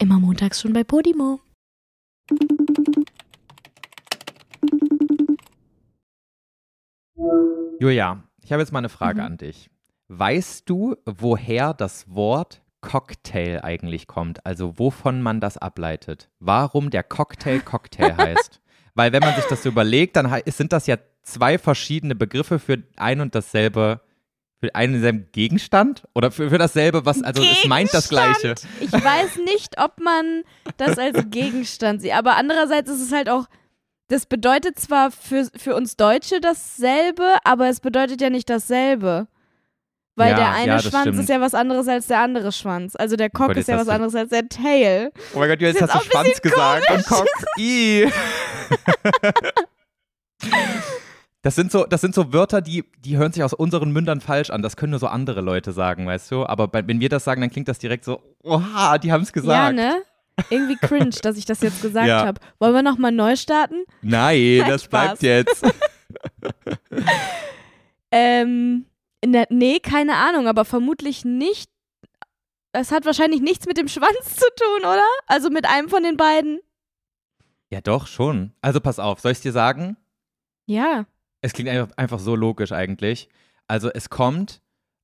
Immer montags schon bei Podimo. Julia, ich habe jetzt mal eine Frage Mhm. an dich. Weißt du, woher das Wort Cocktail eigentlich kommt? Also wovon man das ableitet? Warum der Cocktail Cocktail heißt? Weil wenn man sich das so überlegt, dann sind das ja zwei verschiedene Begriffe für ein und dasselbe, für einen und denselben Gegenstand? Oder für, für dasselbe, was, also es meint das Gleiche. Ich weiß nicht, ob man das als Gegenstand sieht, aber andererseits ist es halt auch, das bedeutet zwar für, für uns Deutsche dasselbe, aber es bedeutet ja nicht dasselbe. Weil Ja, der eine ja, Schwanz stimmt. ist ja was anderes als der andere Schwanz. Also der Cock ist ja was anderes als der Tail. Oh mein Gott, jetzt hast du Schwanz gesagt und Cock. I. Das sind so, das sind so Wörter, die, die hören sich aus unseren Mündern falsch an. Das können nur so andere Leute sagen, weißt du? Aber bei, wenn wir das sagen, dann klingt das direkt so, oha, die haben es gesagt. Ja, ne? Irgendwie cringe, dass ich das jetzt gesagt Ja. habe. Wollen wir nochmal neu starten? Nein, Nein, das Spaß. bleibt jetzt. Ähm, in der, nee, keine Ahnung, aber vermutlich nicht. Es hat wahrscheinlich nichts mit dem Schwanz zu tun, oder? Also mit einem von den beiden. Ja, doch, schon. Also pass auf, soll ich dir sagen? Ja. Es klingt einfach, einfach so logisch eigentlich. Also es kommt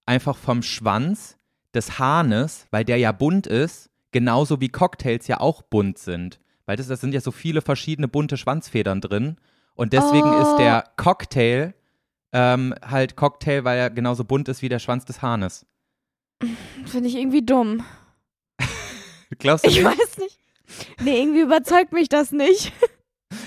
einfach vom Schwanz des Hahnes, weil der ja bunt ist, genauso wie Cocktails ja auch bunt sind. Weil das, das sind ja so viele verschiedene bunte Schwanzfedern drin. Und deswegen Oh. ist der Cocktail ähm, halt Cocktail, weil er genauso bunt ist wie der Schwanz des Hahnes. Finde ich irgendwie dumm. Glaubst du Ich nicht? weiß nicht. Nee, irgendwie überzeugt mich das nicht.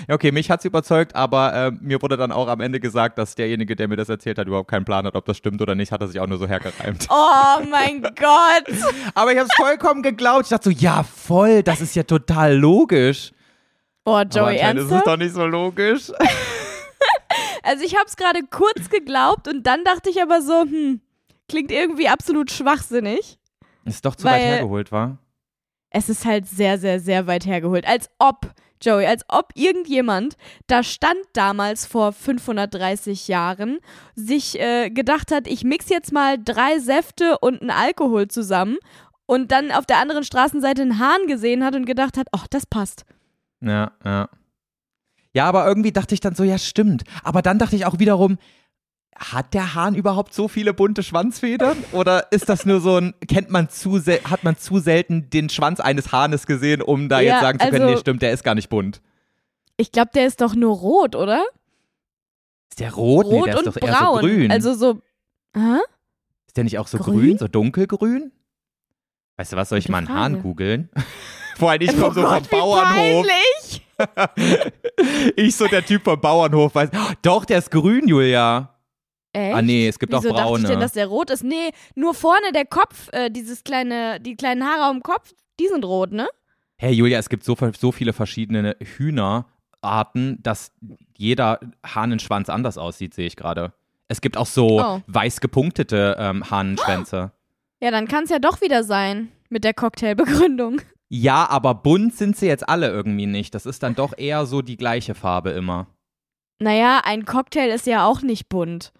Ja, okay, mich hat's überzeugt, aber äh, mir wurde dann auch am Ende gesagt, dass derjenige, der mir das erzählt hat, überhaupt keinen Plan hat, ob das stimmt oder nicht, hat er sich auch nur so hergereimt. Oh mein Gott. Aber ich habe es vollkommen geglaubt. Ich dachte so, ja, voll, das ist ja total logisch. Boah, Joey, anscheinend ist es ernsthaft? doch nicht so logisch. Also ich habe es gerade kurz geglaubt und dann dachte ich aber so, hm, klingt irgendwie absolut schwachsinnig. Ist doch zu weit hergeholt, war? Es ist halt sehr, sehr, sehr weit hergeholt. Als ob, Joey, als ob irgendjemand da stand damals vor 530 Jahren, sich äh, gedacht hat, ich mix jetzt mal drei Säfte und einen Alkohol zusammen und dann auf der anderen Straßenseite einen Hahn gesehen hat und gedacht hat, ach, das passt. Ja, ja. Ja, aber irgendwie dachte ich dann so, ja, stimmt. Aber dann dachte ich auch wiederum, hat der Hahn überhaupt so viele bunte Schwanzfedern? Oder ist das nur so ein, kennt man zu, hat man zu selten den Schwanz eines Hahnes gesehen, um da Ja, jetzt sagen zu können, also- nee, stimmt, der ist gar nicht bunt. Ich glaube, der ist doch nur rot, oder? Ist der rot? nee, rot der ist und doch eher so braun. grün. Also so. Hä? ist der nicht auch so grün? grün, so dunkelgrün? Weißt du was, soll ich Gute mal einen Frage. Hahn googeln? Vor allem, ich komme oh so Gott, vom Bauernhof. Ich so der Typ vom Bauernhof weiß. Doch, der ist grün, Julia. Echt? Ah nee, es gibt Wieso auch braune. dachte ich denn, dass der rot ist? Nee, nur vorne der Kopf, äh, dieses kleine, die kleinen Haare am Kopf, die sind rot, ne? Hey Julia, es gibt so, so viele verschiedene Hühnerarten, dass jeder Hahnenschwanz anders aussieht, sehe ich gerade. Es gibt auch so Oh. weiß gepunktete ähm, Hahnenschwänze. Ja, dann kann es ja doch wieder sein mit der Cocktailbegründung. Ja, aber bunt sind sie jetzt alle irgendwie nicht. Das ist dann doch eher so die gleiche Farbe immer. Naja, ein Cocktail ist ja auch nicht bunt.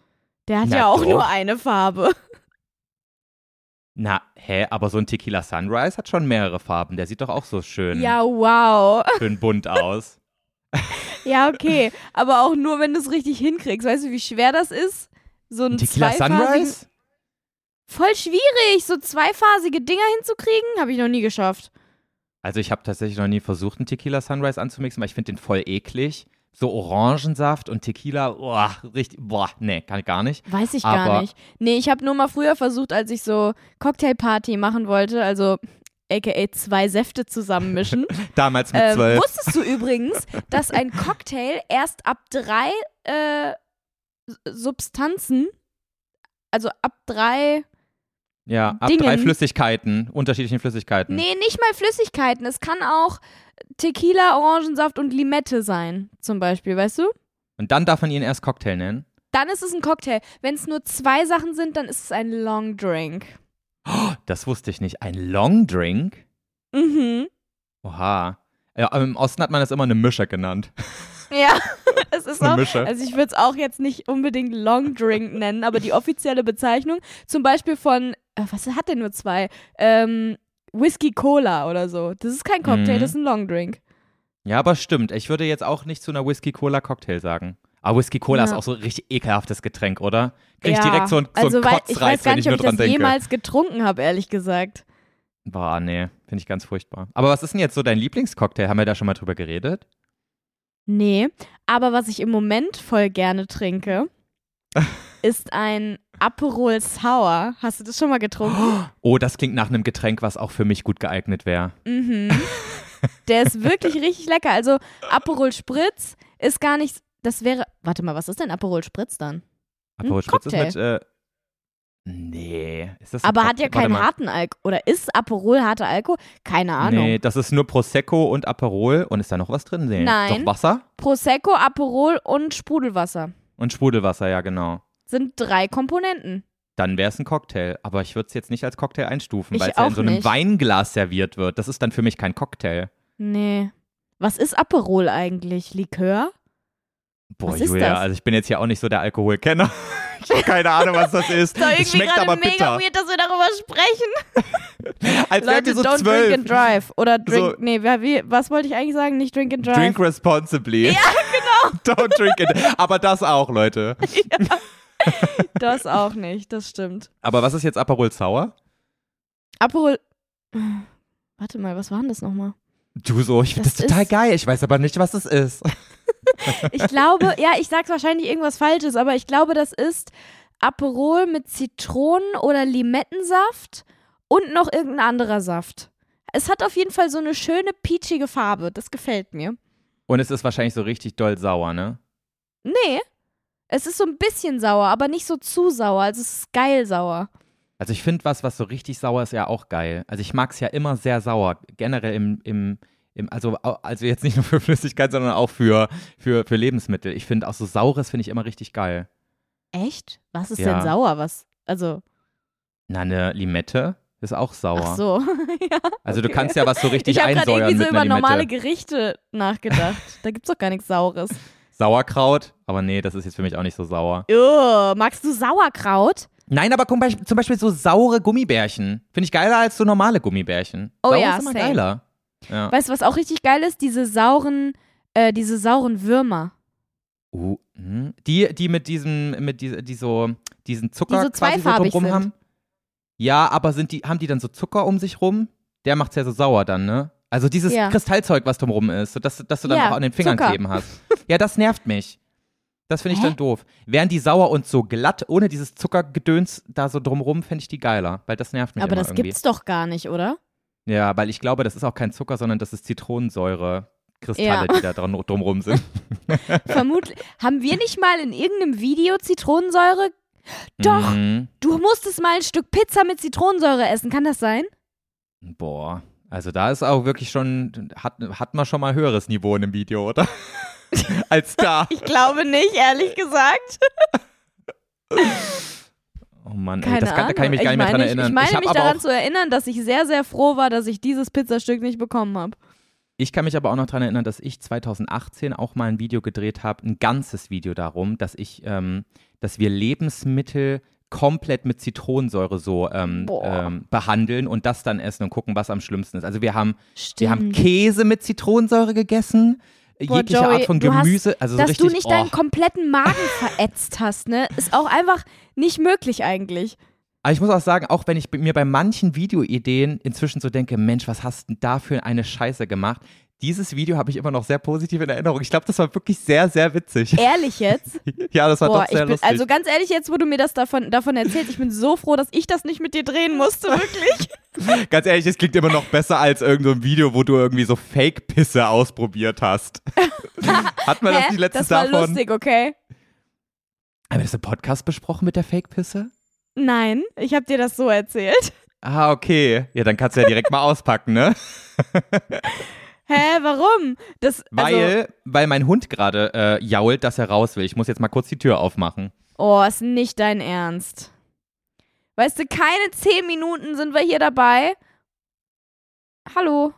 Der hat Na ja auch doch. nur eine Farbe. Na, hä, aber so ein Tequila Sunrise hat schon mehrere Farben. Der sieht doch auch so schön, Ja, wow. schön bunt aus. Ja, okay. Aber auch nur, wenn du es richtig hinkriegst. Weißt du, wie schwer das ist? So ein Tequila Sunrise? Voll schwierig, so zweiphasige Dinger hinzukriegen, habe ich noch nie geschafft. Also ich habe tatsächlich noch nie versucht, einen Tequila Sunrise anzumixen, weil ich finde den voll eklig. So Orangensaft und Tequila, boah, richtig, boah, nee, kann ich gar nicht. Weiß ich Aber- gar nicht. Nee, ich habe nur mal früher versucht, als ich so Cocktailparty machen wollte, also aka zwei Säfte zusammenmischen. Damals mit ähm, zwölf. wusstest du übrigens, dass ein Cocktail erst ab drei äh, Substanzen, also ab drei, ja, ab Dingen. drei Flüssigkeiten, unterschiedlichen Flüssigkeiten. nee, nicht mal Flüssigkeiten, es kann auch Tequila, Orangensaft und Limette sein, zum Beispiel, weißt du? Und dann darf man ihn erst Cocktail nennen. Dann ist es ein Cocktail. Wenn es nur zwei Sachen sind, dann ist es ein Long Drink. Das wusste ich nicht. Ein Long Drink? Mhm. Oha. Ja, im Osten hat man das immer eine Mische genannt. Ja, es ist Eine auch, Mische. also ich würde es auch jetzt nicht unbedingt Long Drink nennen, aber die offizielle Bezeichnung, zum Beispiel von, äh, was hat denn nur zwei? Ähm, Whisky Cola oder so. Das ist kein Cocktail, Mhm. das ist ein Longdrink. Ja, aber stimmt. Ich würde jetzt auch nicht zu einer Whisky-Cola-Cocktail sagen. Aber Whisky-Cola ist Ja. auch so ein richtig ekelhaftes Getränk, oder? Krieg ich ja. direkt so, ein, so also, einen weil, ich Kotzreiz, weiß gar wenn nicht, ich nur ob ich das denke. jemals getrunken habe, ehrlich gesagt. Boah, nee, finde ich ganz furchtbar. Aber was ist denn jetzt so dein Lieblingscocktail? Haben wir da schon mal drüber geredet? Nee, aber was ich im Moment voll gerne trinke, ist ein Aperol Sour. Hast du das schon mal getrunken? Oh, das klingt nach einem Getränk, was auch für mich gut geeignet wäre. Mhm. Der ist wirklich richtig lecker. Also Aperol Spritz ist gar nicht, das wäre, warte mal, was ist denn Aperol Spritz dann? Aperol Spritz ist Cocktail. mit, äh, nee. Ist das Aber hat ja keinen harten Alkohol. Oder ist Aperol harter Alkohol? Keine Ahnung. Nee, das ist nur Prosecco und Aperol. Und ist da noch was drin? Nee. Nein. Doch Wasser Prosecco, Aperol und Sprudelwasser und Sprudelwasser, ja genau. Sind drei Komponenten. Dann wäre es ein Cocktail. Aber ich würde es jetzt nicht als Cocktail einstufen, weil es ja in so einem nicht. Weinglas serviert wird. Das ist dann für mich kein Cocktail. Nee. Was ist Aperol eigentlich? Likör? Boah, Was ist Julia, das? also ich bin jetzt hier auch nicht so der Alkoholkenner. Ich habe keine Ahnung, was das ist. Ist doch Es schmeckt gerade aber mega bitter. weird, dass wir darüber sprechen. Als Leute, ihr so don't drink zwölf. and drive. Oder drink, So- nee, wie, was wollte ich eigentlich sagen? Nicht drink and drive. Drink responsibly. Ja, genau. Don't drink it. Aber das auch, Leute. Das auch nicht, das stimmt. Aber was ist jetzt Aperol Sour? Aperol. Warte mal, was war denn das nochmal? Du so, ich finde das, Das total geil. Ich weiß aber nicht, was das ist. Ich glaube, ja, ich sag's wahrscheinlich irgendwas Falsches, aber ich glaube, das ist Aperol mit Zitronen- oder Limettensaft und noch irgendein anderer Saft. Es hat auf jeden Fall so eine schöne peachige Farbe. Das gefällt mir. Und es ist wahrscheinlich so richtig doll sauer, ne? Nee, es ist so ein bisschen sauer, aber nicht so zu sauer. Also es ist geil sauer. Also ich finde was, was so richtig sauer ist, ja auch geil. Also ich mag es ja immer sehr sauer. Generell im, im, im also, also jetzt nicht nur für Flüssigkeit, sondern auch für, für, für Lebensmittel. Ich finde auch so Saures finde ich immer richtig geil. Echt? Was ist Ja. denn sauer? Was? Also, Na, eine Limette ist auch sauer. ach so. ja. Also du okay. kannst ja was so richtig Ich habe gerade einsäuern irgendwie so über normale. Gerichte nachgedacht. da gibt's doch gar nichts Saures. Sauerkraut, aber nee, das ist jetzt für mich auch nicht so sauer. Oh, magst du Sauerkraut? Nein, aber zum Beispiel so saure Gummibärchen. Finde ich geiler als so normale Gummibärchen. Oh Sauer ja, ist immer same. geiler. Ja. Weißt du, was auch richtig geil ist? Diese sauren, äh, diese sauren Würmer. Uh, hm. die, die mit diesem, mit die, die so, diesen Zucker Die so quasi so drumrum sind. haben. Ja, aber sind die, haben die dann so Zucker um sich rum? Der macht's ja so sauer dann, ne? Also dieses Ja. Kristallzeug, was drumrum ist, so dass, dass du dann Ja, auch an den Fingern Zucker. kleben hast. Ja, das nervt mich. Das finde ich Hä? dann doof. Wären die sauer und so glatt, ohne dieses Zuckergedöns da so drumrum, finde ich die geiler, weil das nervt mich Aber das irgendwie. gibt's doch gar nicht, oder? Ja, weil ich glaube, das ist auch kein Zucker, sondern das ist Zitronensäure-Kristalle, Ja. die da dran, drumrum sind. Vermutlich. Haben wir nicht mal in irgendeinem Video Zitronensäure? Doch, Mhm. du musstest mal ein Stück Pizza mit Zitronensäure essen. Kann das sein? Boah, also da ist auch wirklich schon, hat, hat man schon mal höheres Niveau in dem Video, oder? Als da. Ich glaube nicht, ehrlich gesagt. Oh Mann, ey, das kann, da kann ich mich gar nicht mehr dran ich- erinnern. Ich meine hab mich daran zu erinnern, dass ich sehr, sehr froh war, dass ich dieses Pizzastück nicht bekommen habe. ich kann mich aber auch noch daran erinnern, dass ich 2018 auch mal ein Video gedreht habe, ein ganzes Video darum, dass ich, ähm, dass wir Lebensmittel komplett mit Zitronensäure so ähm, ähm, behandeln und das dann essen und gucken, was am schlimmsten ist. Also wir haben, Stimmt. wir haben Käse mit Zitronensäure gegessen, Boah, jegliche Joey, Art von du hast- Gemüse, also so Dass richtig, du nicht oh. deinen kompletten Magen verätzt hast, ne? Ist auch einfach nicht möglich eigentlich. Aber ich muss auch sagen, auch wenn ich mir bei manchen Videoideen inzwischen so denke, Mensch, was hast du denn da für eine Scheiße gemacht? Dieses Video habe ich immer noch sehr positiv in Erinnerung. Ich glaube, das war wirklich sehr, sehr witzig. Ehrlich jetzt? ja, das war Boah, doch sehr bin, lustig. also ganz ehrlich, jetzt, wo du mir das davon, davon erzählst, ich bin so froh, dass ich das nicht mit dir drehen musste, wirklich. Ganz ehrlich, es klingt immer noch besser als irgendein so Video, wo du irgendwie so Fake-Pisse ausprobiert hast. Hat man das Hä? nicht letztens das war davon? lustig, okay? Haben wir das im Podcast besprochen mit der Fake-Pisse? Nein, ich habe dir das so erzählt. Ah, okay. Ja, dann kannst du ja direkt mal auspacken, ne? Hä, warum? Das, also, Weil, weil mein Hund gerade äh, jault, dass er raus will. Ich muss jetzt mal kurz die Tür aufmachen. oh, ist nicht dein Ernst. Weißt du, keine zehn Minuten sind wir hier dabei. Hallo.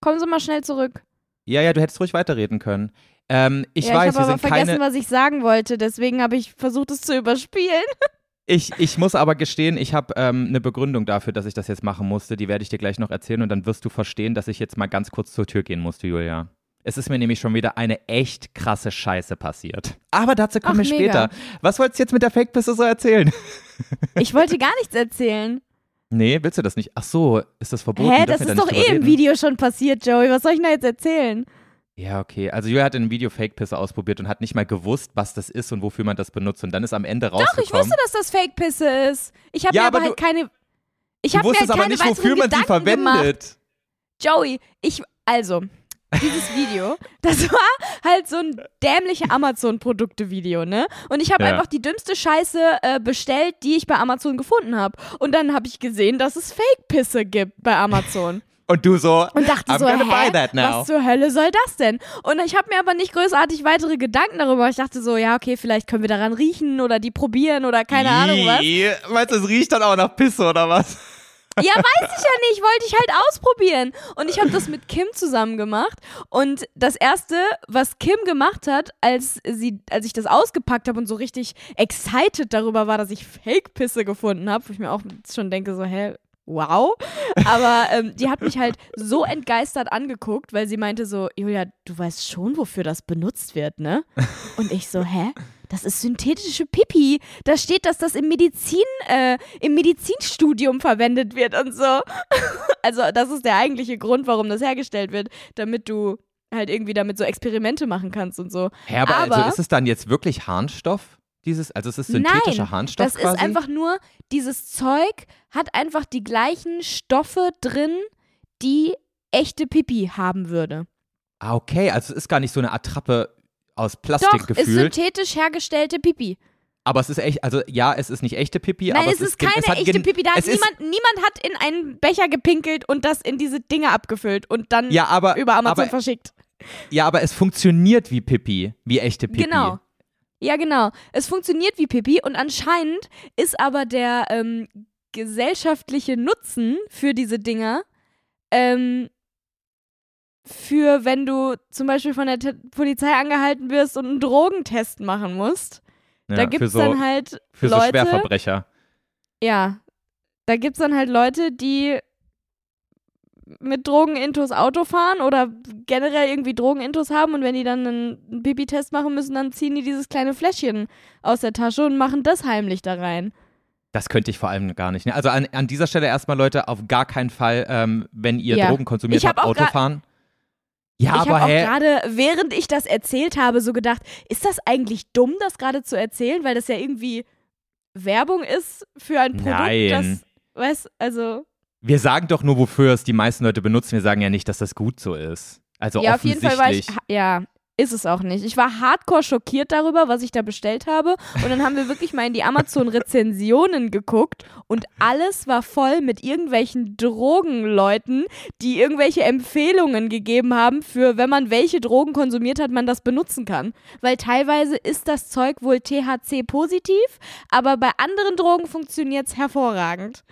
Kommen Sie mal schnell zurück. Ja, ja, du hättest ruhig weiterreden können. Ähm, ich ja, weiß, ich habe aber vergessen, keine. was ich sagen wollte, deswegen habe ich versucht, es zu überspielen. Ich, ich muss aber gestehen, ich habe ähm, eine Begründung dafür, dass ich das jetzt machen musste. Die werde ich dir gleich noch erzählen und dann wirst du verstehen, dass ich jetzt mal ganz kurz zur Tür gehen musste, Julia. Es ist mir nämlich schon wieder eine echt krasse Scheiße passiert. Aber dazu kommen Ach, wir mega. später. Was wolltest du jetzt mit der Fake-Pisse so erzählen? Ich wollte gar nichts erzählen. Nee, willst du das nicht? Ach so, ist das verboten? Hä, das ist doch eh drüber im reden? Video schon passiert, Joey. Was soll ich denn da jetzt erzählen? Ja, okay. Also Julia hat in einem Video Fake-Pisse ausprobiert und hat nicht mal gewusst, was das ist und wofür man das benutzt. Und dann ist am Ende Doch, rausgekommen. ich wusste, dass das Fake-Pisse ist. Ich habe Ja, mir aber halt keine. Ich habe mir halt aber keine nicht, wofür man sie verwendet. Gemacht. Joey, ich. Also, dieses Video, das war halt so ein dämliche Amazon-Produkte-Video, ne? Und ich habe Ja. einfach die dümmste Scheiße äh, bestellt, die ich bei Amazon gefunden habe. Und dann habe ich gesehen, dass es Fake-Pisse gibt bei Amazon. Und du so, Und dachte I'm so, gonna hä, buy that now. was zur Hölle soll das denn? Und ich habe mir aber nicht großartig weitere Gedanken darüber. Ich dachte so, ja, okay, vielleicht können wir daran riechen oder die probieren oder keine Ahnung was. Meinst du, es riecht dann auch nach Pisse oder was? Ja, weiß ich ja nicht, wollte ich halt ausprobieren. Und ich habe das mit Kim zusammen gemacht. Und das Erste, was Kim gemacht hat, als, sie, als ich das ausgepackt habe und so richtig excited darüber war, dass ich Fake-Pisse gefunden habe, wo ich mir auch schon denke, so, hä, wow. Aber ähm, die hat mich halt so entgeistert angeguckt, weil sie meinte so, Julia, du weißt schon, wofür das benutzt wird, ne? Und ich so, hä? Das ist synthetische Pipi. Da steht, dass das im Medizin, äh, im Medizinstudium verwendet wird und so. Also, das ist der eigentliche Grund, warum das hergestellt wird, damit du halt irgendwie damit so Experimente machen kannst und so. Hä, aber, Aber- also ist es dann jetzt wirklich Harnstoff? Dieses, also es ist synthetischer Nein, Harnstoff Das quasi? ist einfach nur, dieses Zeug hat einfach die gleichen Stoffe drin, die echte Pipi haben würde. ah, okay, also es ist gar nicht so eine Attrappe aus Plastik Doch, ist gefühlt. synthetisch hergestellte Pipi. Aber es ist echt, also ja, es ist nicht echte Pipi, Nein, aber es ist gen- keine es echte Pipi. Da hat es ist, niemand, niemand hat in einen Becher gepinkelt und das in diese Dinge abgefüllt und dann ja, aber, über Amazon aber, verschickt. ja, aber es funktioniert wie Pipi, wie echte Pipi. Genau. Ja, genau. Es funktioniert wie Pipi und anscheinend ist aber der ähm, gesellschaftliche Nutzen für diese Dinger ähm, für wenn du zum Beispiel von der Te Polizei angehalten wirst und einen Drogentest machen musst. Ja, da gibt es so, dann halt für so Leute, Schwerverbrecher. ja, da gibt es dann halt Leute, die mit Drogenintos Auto fahren oder generell irgendwie Drogenintos haben und wenn die dann einen Pipi-Test machen müssen, dann ziehen die dieses kleine Fläschchen aus der Tasche und machen das heimlich da rein. Das könnte ich vor allem gar nicht. Ne? Also an, an dieser Stelle erstmal, Leute, auf gar keinen Fall, ähm, wenn ihr Ja. Drogen konsumiert hab habt, auch Auto gra- fahren. Ja, ich aber habe auch gerade, während ich das erzählt habe, so gedacht, ist das eigentlich dumm, das gerade zu erzählen, weil das ja irgendwie Werbung ist für ein Produkt, Nein. das, weißt, also Wir sagen doch nur, wofür es die meisten Leute benutzen. Wir sagen ja nicht, dass das gut so ist. Also ja, auf jeden Fall war ich, offensichtlich. ja, ist es auch nicht. Ich war hardcore schockiert darüber, was ich da bestellt habe. Und dann haben wir wirklich mal in die Amazon-Rezensionen geguckt und alles war voll mit irgendwelchen Drogenleuten, die irgendwelche Empfehlungen gegeben haben für, wenn man welche Drogen konsumiert hat, man das benutzen kann. Weil teilweise ist das Zeug wohl THC-positiv, aber bei anderen Drogen funktioniert es hervorragend.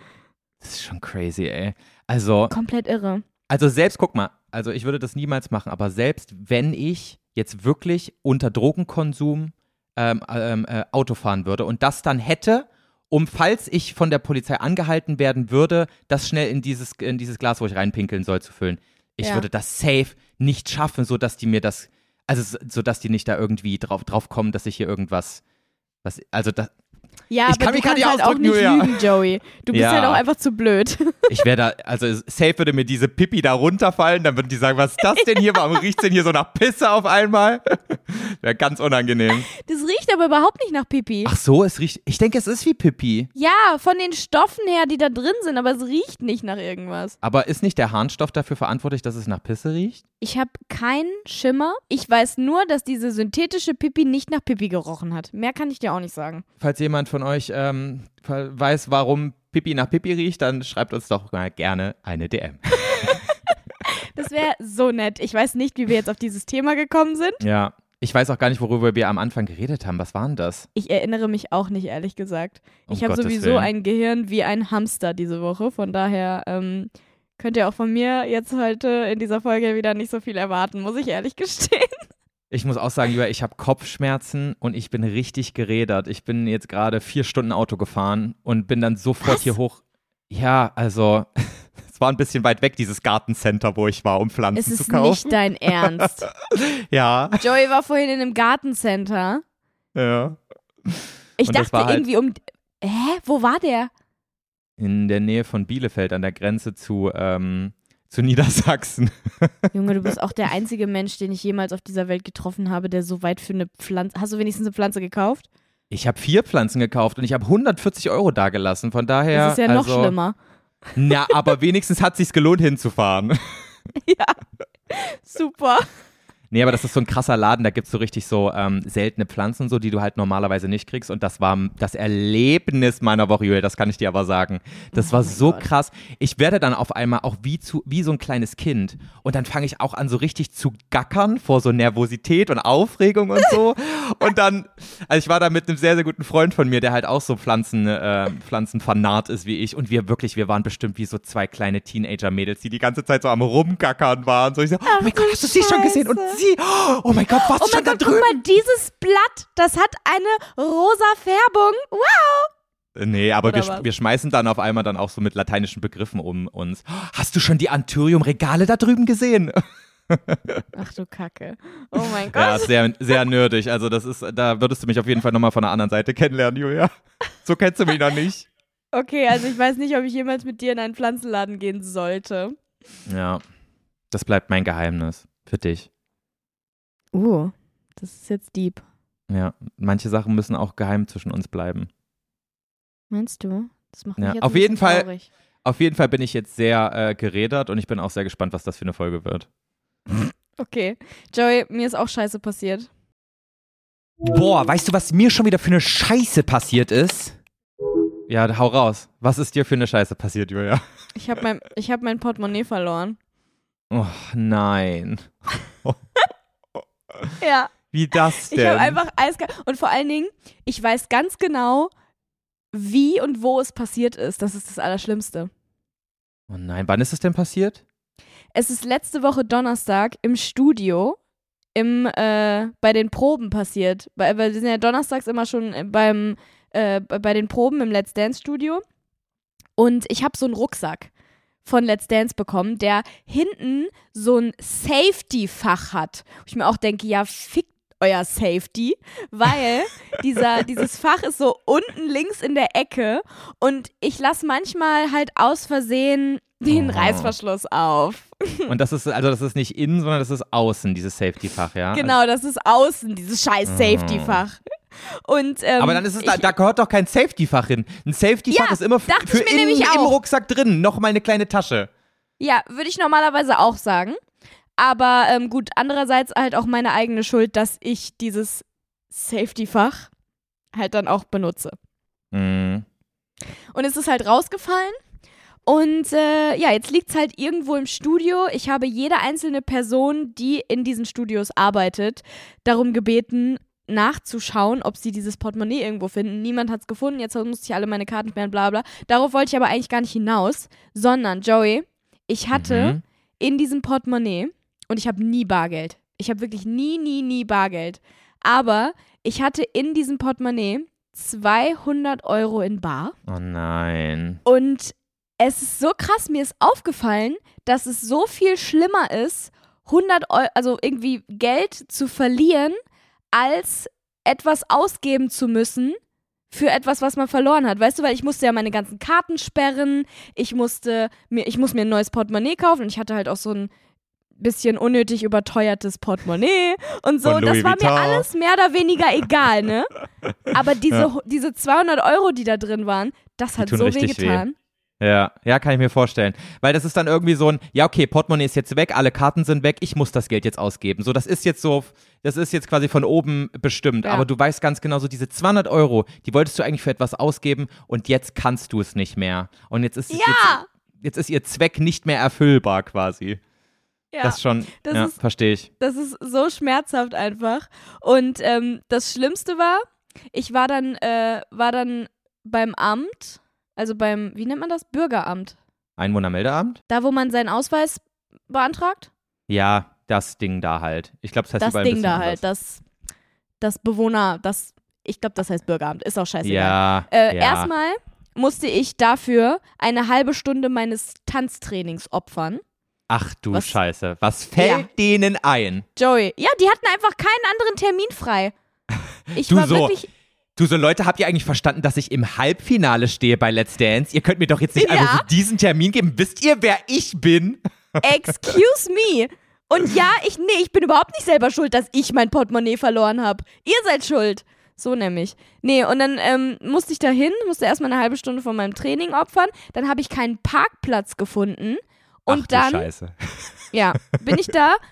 Das ist schon crazy, ey. Also, Komplett irre. also selbst, guck mal, also ich würde das niemals machen, aber selbst wenn ich jetzt wirklich unter Drogenkonsum ähm, ähm, äh, Auto fahren würde und das dann hätte, um, falls ich von der Polizei angehalten werden würde, das schnell in dieses, in dieses Glas, wo ich reinpinkeln soll, zu füllen. Ich Ja. würde das safe nicht schaffen, sodass die mir das, also so- sodass die nicht da irgendwie drauf, drauf kommen, dass ich hier irgendwas, was, also das, Ja, Ich aber kann du mich kannst halt auch nicht lügen, Joey. Du bist Ja. halt auch einfach zu blöd. Ich wäre da, also safe würde mir diese Pipi da runterfallen, dann würden die sagen, was ist das denn hier? Warum riecht's denn hier so nach Pisse auf einmal? Wäre ganz unangenehm. Das riecht aber überhaupt nicht nach Pipi. Ach so, es riecht, ich denke, es ist wie Pipi. Ja, von den Stoffen her, die da drin sind, aber es riecht nicht nach irgendwas. Aber ist nicht der Harnstoff dafür verantwortlich, dass es nach Pisse riecht? Ich habe keinen Schimmer. Ich weiß nur, dass diese synthetische Pipi nicht nach Pipi gerochen hat. Mehr kann ich dir auch nicht sagen. Falls jemand von euch ähm, weiß, warum Pipi nach Pipi riecht, dann schreibt uns doch mal gerne eine DM. Das wäre so nett. Ich weiß nicht, wie wir jetzt auf dieses Thema gekommen sind. Ja. Ich weiß auch gar nicht, worüber wir am Anfang geredet haben. Was war denn das? Ich erinnere mich auch nicht, ehrlich gesagt. Um ich habe sowieso Willen. ein Gehirn wie ein Hamster diese Woche. Von daher ähm, könnt ihr auch von mir jetzt heute in dieser Folge wieder nicht so viel erwarten, muss ich ehrlich gestehen. Ich muss auch sagen, Julia, ich habe Kopfschmerzen und ich bin richtig gerädert. Ich bin jetzt gerade vier Stunden Auto gefahren und bin dann sofort Was? hier hoch. Ja, also es war ein bisschen weit weg, dieses Gartencenter, wo ich war, um Pflanzen Es zu ist kaufen. nicht dein Ernst. ja, Joey war vorhin in einem Gartencenter. ja. Ich Und dachte halt- irgendwie um. Hä? Wo war der? In der Nähe von Bielefeld an der Grenze zu, ähm, zu Niedersachsen. Junge, du bist auch der einzige Mensch, den ich jemals auf dieser Welt getroffen habe, der so weit für eine Pflanze. Hast du wenigstens eine Pflanze gekauft? Ich habe vier Pflanzen gekauft und ich habe 140 Euro dagelassen. Von daher. Das ist ja noch also, schlimmer. Na, aber wenigstens hat sich's gelohnt hinzufahren. Ja. Super. Nee, aber das ist so ein krasser Laden, da gibt's so richtig so ähm, seltene Pflanzen so, die du halt normalerweise nicht kriegst. Und das war das Erlebnis meiner Woche, Julia, das kann ich dir aber sagen. Das Oh war so Gott. krass. Ich werde dann auf einmal auch wie, zu, wie so ein kleines Kind. Und dann fange ich auch an, so richtig zu gackern vor so Nervosität und Aufregung und so. und dann, also ich war da mit einem sehr, sehr guten Freund von mir, der halt auch so Pflanzen, äh, Pflanzenfanat ist wie ich. Und wir wirklich, wir waren bestimmt wie so zwei kleine Teenager-Mädels, die die ganze Zeit so am Rumgackern waren. So ich so, oh mein Gott, hast du sie schon gesehen? Und Scheiße. Sie, oh mein Gott, was Oh da Gott, drüben? guck mal, dieses Blatt, das hat eine rosa Färbung. Wow. Nee, aber Oder wir, was? wir schmeißen dann auf einmal dann auch so mit lateinischen Begriffen um uns. Hast du schon die Anthurium-Regale da drüben gesehen? Ach du Kacke. Oh mein Gott. Ja, sehr, sehr nerdig. Also das ist, da würdest du mich auf jeden Fall nochmal von der anderen Seite kennenlernen, Julia. So kennst du mich noch nicht. Okay, also ich weiß nicht, ob ich jemals mit dir in einen Pflanzenladen gehen sollte. Ja, das bleibt mein Geheimnis für dich. Uh, das ist jetzt deep. Ja, manche Sachen müssen auch geheim zwischen uns bleiben. Meinst du? Das macht mich Ja, jetzt auf ein jeden Fall- traurig. Auf jeden Fall bin ich jetzt sehr äh, gerädert und ich bin auch sehr gespannt, was das für eine Folge wird. Okay. Joey, mir ist auch scheiße passiert. Boah, weißt du, was mir schon wieder für eine Scheiße passiert ist? Ja, hau raus. Was ist dir für eine Scheiße passiert, Julia? Ich habe mein, ich hab mein Portemonnaie verloren. Oh nein. Ja. Wie das denn? Ich habe einfach eiskalt. Und vor allen Dingen, ich weiß ganz genau, wie und wo es passiert ist. Das ist das Allerschlimmste. oh nein, wann ist das denn passiert? Es ist letzte Woche Donnerstag im Studio im, äh, bei den Proben passiert. Weil, weil wir sind ja donnerstags immer schon äh, beim, äh, bei den Proben im Let's Dance Studio. Und ich habe so einen Rucksack von Let's Dance bekommen, der hinten so ein Safety-Fach hat. Wo ich mir auch denke, ja, fickt euer Safety, weil dieser, dieses Fach ist so unten links in der Ecke und ich lasse manchmal halt aus Versehen den Oh. Reißverschluss auf. Und das ist, also das ist nicht innen, sondern das ist außen, dieses Safety-Fach, ja? Genau, das ist außen, dieses scheiß Oh. Safety-Fach. Und, ähm, Aber dann ist es, da, ich, da gehört doch kein Safety-Fach hin. Ein Safety-Fach Ja, ist immer für nämlich im. Rucksack drin. Noch mal eine kleine Tasche. Ja, würde ich normalerweise auch sagen. Aber ähm, gut, andererseits halt auch meine eigene Schuld, dass ich dieses Safety-Fach halt dann auch benutze. Mhm. Und es ist halt rausgefallen. Und äh, ja, jetzt liegt es halt irgendwo im Studio. Ich habe jede einzelne Person, die in diesen Studios arbeitet, darum gebeten, nachzuschauen, ob sie dieses Portemonnaie irgendwo finden. Niemand hat es gefunden, jetzt musste ich alle meine Karten sperren, bla bla. Darauf wollte ich aber eigentlich gar nicht hinaus, sondern, Joey, ich hatte Mhm. in diesem Portemonnaie und ich habe nie Bargeld. Ich habe wirklich nie, nie, nie Bargeld. Aber ich hatte in diesem Portemonnaie 200 Euro in Bar. Oh nein. Und es ist so krass, mir ist aufgefallen, dass es so viel schlimmer ist, 100 Euro, also irgendwie Geld zu verlieren, als etwas ausgeben zu müssen für etwas, was man verloren hat. Weißt du, weil ich musste ja meine ganzen Karten sperren, ich musste mir, ich muss mir ein neues Portemonnaie kaufen und ich hatte halt auch so ein bisschen unnötig überteuertes Portemonnaie und so. Und das war mir Vuitton. alles mehr oder weniger egal, ne? Aber diese, Ja. diese 200 Euro, die da drin waren, das hat tun so weh richtig weh. Ja, ja, kann ich mir vorstellen. Weil das ist dann irgendwie so ein, ja, okay, Portemonnaie ist jetzt weg, alle Karten sind weg, ich muss das Geld jetzt ausgeben. So, das ist jetzt so, das ist jetzt quasi von oben bestimmt. Ja. Aber du weißt ganz genau, so diese 200 Euro, die wolltest du eigentlich für etwas ausgeben und jetzt kannst du es nicht mehr. Und jetzt ist, es Ja. jetzt, jetzt ist ihr Zweck nicht mehr erfüllbar quasi. Ja, Das schon, das ja, ist- verstehe ich. das ist so schmerzhaft einfach. Und ähm, das Schlimmste war, ich war dann, äh, war dann beim Amt, also beim, wie nennt man das? Bürgeramt. Einwohnermeldeamt? Da, wo man seinen Ausweis beantragt. Ja, das Ding da halt. Ich glaube, das heißt das Ding da halt, das, das Bewohner, das, ich glaube, das heißt Bürgeramt, ist auch scheißegal. Ja, Äh, ja. Erstmal musste ich dafür eine halbe Stunde meines Tanztrainings opfern. Ach du Was- Scheiße. Was fällt Ja. denen ein? Joey, ja, die hatten einfach keinen anderen Termin frei. Ich Du war so, wirklich, Du, so Leute, habt ihr eigentlich verstanden, dass ich im Halbfinale stehe bei Let's Dance? Ihr könnt mir doch jetzt nicht Ja. einfach diesen Termin geben. Wisst ihr, wer ich bin? excuse me. Und ja, ich, nee, ich bin überhaupt nicht selber schuld, dass ich mein Portemonnaie verloren habe. Ihr seid schuld. So nämlich. Nee, und dann ähm, musste ich da hin, musste erstmal eine halbe Stunde von meinem Training opfern. Dann habe ich keinen Parkplatz gefunden. Und Ach, dann Scheiße. Ja, bin ich da.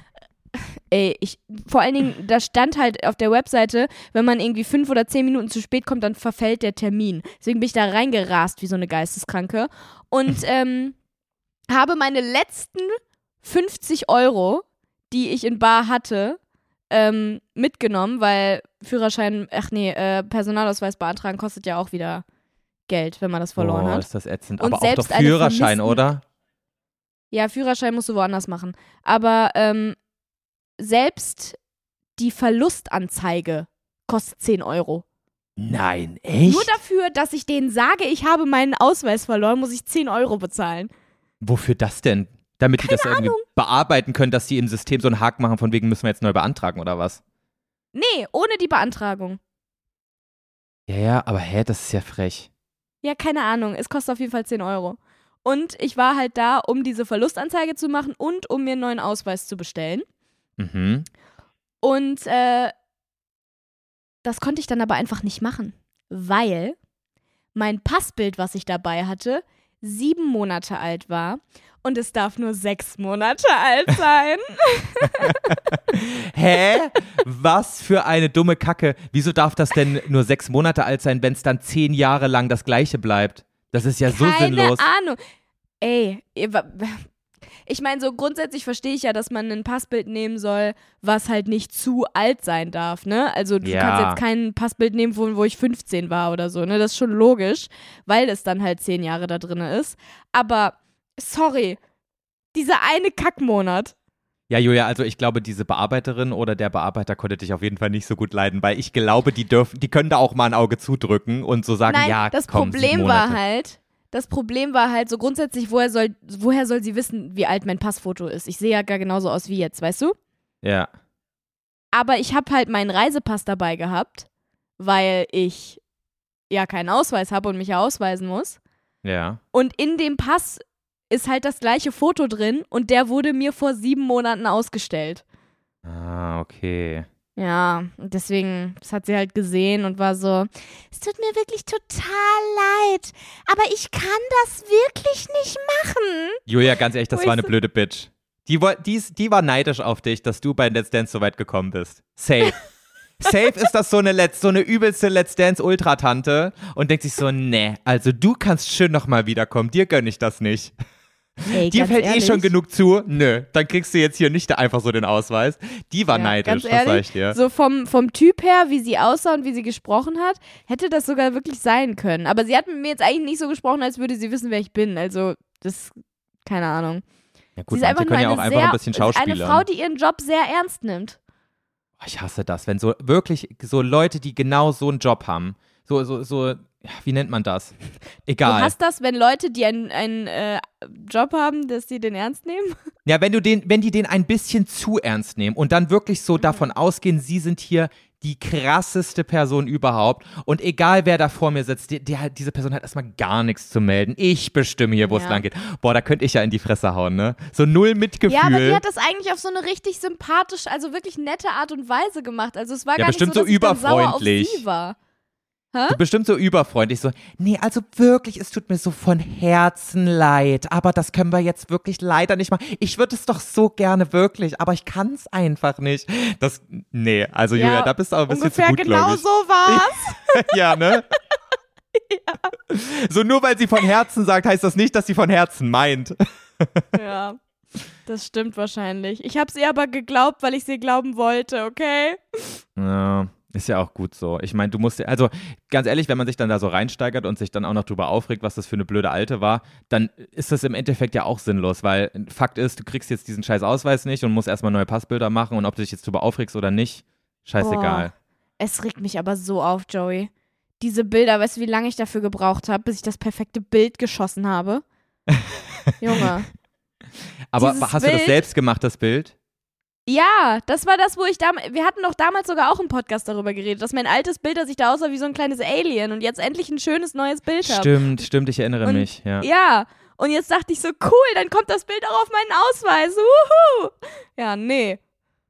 Ey, ich, vor allen Dingen, da stand halt auf der Webseite, wenn man irgendwie fünf oder zehn Minuten zu spät kommt, dann verfällt der Termin. Deswegen bin ich da reingerast wie so eine Geisteskranke und ähm, habe meine letzten 50 Euro, die ich in Bar hatte, ähm, mitgenommen, weil Führerschein, ach nee, äh, Personalausweis beantragen kostet ja auch wieder Geld, wenn man das verloren oh, hat. ist das ätzend. Und Aber auch doch Führerschein, oder? Ja, Führerschein musst du woanders machen. Aber ähm, selbst die Verlustanzeige kostet 10 Euro. Nein, echt? Nur dafür, dass ich denen sage, ich habe meinen Ausweis verloren, muss ich 10 Euro bezahlen. Wofür das denn? Damit die das irgendwie bearbeiten können, dass die im System so einen Haken machen, von wegen müssen wir jetzt neu beantragen oder was? Nee, ohne die Beantragung. Ja, ja, aber hä, das ist ja frech. Ja, keine Ahnung. Es kostet auf jeden Fall 10 Euro. Und ich war halt da, um diese Verlustanzeige zu machen und um mir einen neuen Ausweis zu bestellen. Mhm. Und äh, das konnte ich dann aber einfach nicht machen, weil mein Passbild, was ich dabei hatte, sieben Monate alt war und es darf nur sechs Monate alt sein. Hä? Was für eine dumme Kacke. Wieso darf das denn nur sechs Monate alt sein, wenn es dann zehn Jahre lang das gleiche bleibt? Das ist ja so Keine sinnlos. Ahnung. Ey, ich meine, so grundsätzlich verstehe ich ja, dass man ein Passbild nehmen soll, was halt nicht zu alt sein darf, ne? Also du Ja. kannst jetzt kein Passbild nehmen, wo, wo ich 15 war oder so, ne? Das ist schon logisch, weil es dann halt zehn Jahre da drin ist. Aber, sorry, dieser eine Kackmonat. Ja, Julia, also ich glaube, diese Bearbeiterin oder der Bearbeiter konnte dich auf jeden Fall nicht so gut leiden, weil ich glaube, die dürfen, die können da auch mal ein Auge zudrücken und so sagen, Nein, ja, das komm, Problem war halt, das Problem war halt so grundsätzlich, woher soll, woher soll sie wissen, wie alt mein Passfoto ist? Ich sehe ja gar genauso aus wie jetzt, weißt du? Ja. Aber ich habe halt meinen Reisepass dabei gehabt, weil ich ja keinen Ausweis habe und mich ja ausweisen muss. Ja. Und in dem Pass ist halt das gleiche Foto drin und der wurde mir vor sieben Monaten ausgestellt. Ah, okay. Ja, und deswegen, das hat sie halt gesehen und war so, es tut mir wirklich total leid, aber ich kann das wirklich nicht machen. Julia, ganz ehrlich, das war eine blöde Bitch. Die, die, die war neidisch auf dich, dass du bei Let's Dance so weit gekommen bist. Safe. Safe ist das so eine, Let's, so eine übelste Let's Dance Ultratante und denkt sich so, nee, also du kannst schön nochmal wiederkommen, dir gönn ich das nicht. Ey, Dir fällt ehrlich, eh schon genug zu, nö, dann kriegst du jetzt hier nicht einfach so den Ausweis. Die war Ja, neidisch, das sag ich dir. So vom, vom Typ her, wie sie aussah und wie sie gesprochen hat, hätte das sogar wirklich sein können. Aber sie hat mit mir jetzt eigentlich nicht so gesprochen, als würde sie wissen, wer ich bin. Also, das, keine Ahnung. Ja sie gut, ist einfach nur können ja eine auch einfach sehr, ein bisschen Schauspieler. eine Frau, die ihren Job sehr ernst nimmt. Ich hasse das, wenn so wirklich so Leute, die genau so einen Job haben, so, so, so, wie nennt man das? Egal. Du hast das, wenn Leute, die einen, einen äh, Job haben, dass sie den ernst nehmen? Ja, wenn du den, wenn die den ein bisschen zu ernst nehmen und dann wirklich Mhm. so davon ausgehen, sie sind hier die krasseste Person überhaupt und egal wer da vor mir sitzt, die, die, diese Person hat erstmal gar nichts zu melden. Ich bestimme hier, wo es Ja. lang geht. Boah, da könnte ich ja in die Fresse hauen, ne? So null Mitgefühl. Ja, aber die hat das eigentlich auf so eine richtig sympathisch, also wirklich nette Art und Weise gemacht. Also es war Ja, gar nicht so, so dass ich dann sauer auf überfreundlich. sie war. So bestimmt so überfreundlich, so, nee, also wirklich, es tut mir so von Herzen leid, aber das können wir jetzt wirklich leider nicht machen. Ich würde es doch so gerne wirklich, aber ich kann es einfach nicht. Das, nee, also Julia, da bist du auch ein bisschen zu ungefähr gut, genau so war's. ja, ne? So nur weil sie von Herzen sagt, heißt das nicht, dass sie von Herzen meint. ja, das stimmt wahrscheinlich. Ich habe sie aber geglaubt, weil ich sie glauben wollte, okay? Ja, Ist ja auch gut so. Ich meine, du musst ja, also ganz ehrlich, wenn man sich dann da so reinsteigert und sich dann auch noch drüber aufregt, was das für eine blöde Alte war, dann ist das im Endeffekt ja auch sinnlos, weil Fakt ist, du kriegst jetzt diesen scheiß Ausweis nicht und musst erstmal neue Passbilder machen und ob du dich jetzt drüber aufregst oder nicht, scheißegal. Boah, es regt mich aber so auf, Joey. Diese Bilder, weißt du, wie lange ich dafür gebraucht habe, bis ich das perfekte Bild geschossen habe? Junge. Aber Dieses hast du das Bild- selbst gemacht, das Bild? Ja, das war das, wo ich damals. Wir hatten doch damals sogar auch im Podcast darüber geredet, dass mein altes Bild, das ich da aussah wie so ein kleines Alien und jetzt endlich ein schönes neues Bild habe. Stimmt, stimmt, ich erinnere Und- mich, ja. Ja. Und jetzt dachte ich so, cool, dann kommt das Bild auch auf meinen Ausweis. Wuhu. Ja, nee.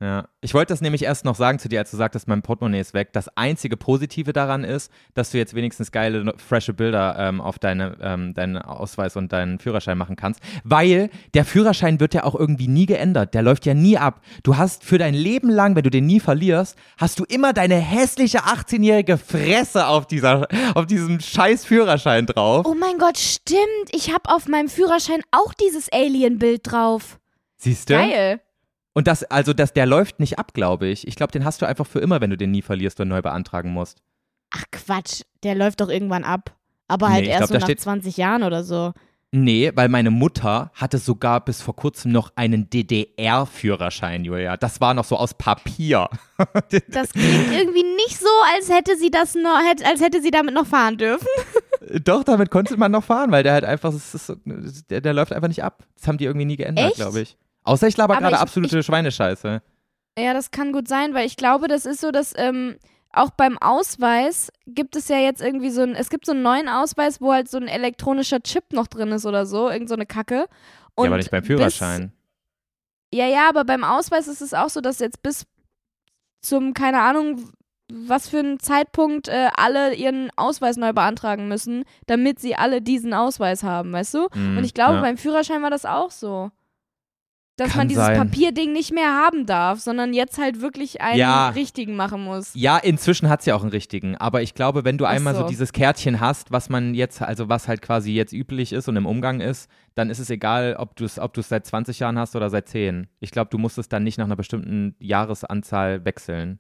Ja, ich wollte das nämlich erst noch sagen zu dir, als du sagtest, mein Portemonnaie ist weg. Das einzige Positive daran ist, dass du jetzt wenigstens geile, frische Bilder ähm, auf deine, ähm, deinen Ausweis und deinen Führerschein machen kannst, weil der Führerschein wird ja auch irgendwie nie geändert. Der läuft ja nie ab. Du hast für dein Leben lang, wenn du den nie verlierst, hast du immer deine hässliche 18-jährige Fresse auf, dieser, auf diesem scheiß Führerschein drauf. Oh mein Gott, stimmt. Ich habe auf meinem Führerschein auch dieses Alien-Bild drauf. Siehst du? Geil. Und das, also das, der läuft nicht ab, glaube ich. Ich glaube, den hast du einfach für immer, wenn du den nie verlierst und neu beantragen musst. Ach Quatsch, der läuft doch irgendwann ab. Aber halt Nee, erst glaub, so nach steht- 20 Jahren oder so. Nee, weil meine Mutter hatte sogar bis vor kurzem noch einen DDR-Führerschein, Julia. Das war noch so aus Papier. Das klingt irgendwie nicht so, als hätte sie das noch, als hätte sie damit noch fahren dürfen. Doch, damit konnte man noch fahren, weil der halt einfach, ist der, der läuft einfach nicht ab. Das haben die irgendwie nie geändert, glaube ich. Außer ich laber Aber gerade ich- absolute Schweinescheiße. Ja, das kann gut sein, weil ich glaube, das ist so, dass ähm, auch beim Ausweis gibt es ja jetzt irgendwie so ein, es gibt so einen neuen Ausweis, wo halt so ein elektronischer Chip noch drin ist oder so, irgend so eine Kacke. Und ja, aber nicht beim Führerschein. Bis, ja, ja, aber beim Ausweis ist es auch so, dass jetzt bis zum, keine Ahnung, was für einen Zeitpunkt äh, alle ihren Ausweis neu beantragen müssen, damit sie alle diesen Ausweis haben, weißt du? Mhm, Und ich glaube, ja. beim Führerschein war das auch so. Dass Kann man dieses sein. Papierding nicht mehr haben darf, sondern jetzt halt wirklich einen Ja. richtigen machen muss. Ja, inzwischen hat es ja auch einen richtigen. Aber ich glaube, wenn du Ach einmal so. so. dieses Kärtchen hast, was man jetzt, also was halt quasi jetzt üblich ist und im Umgang ist, dann ist es egal, ob du es ob du's seit 20 Jahren hast oder seit 10. Ich glaube, du musst es dann nicht nach einer bestimmten Jahresanzahl wechseln.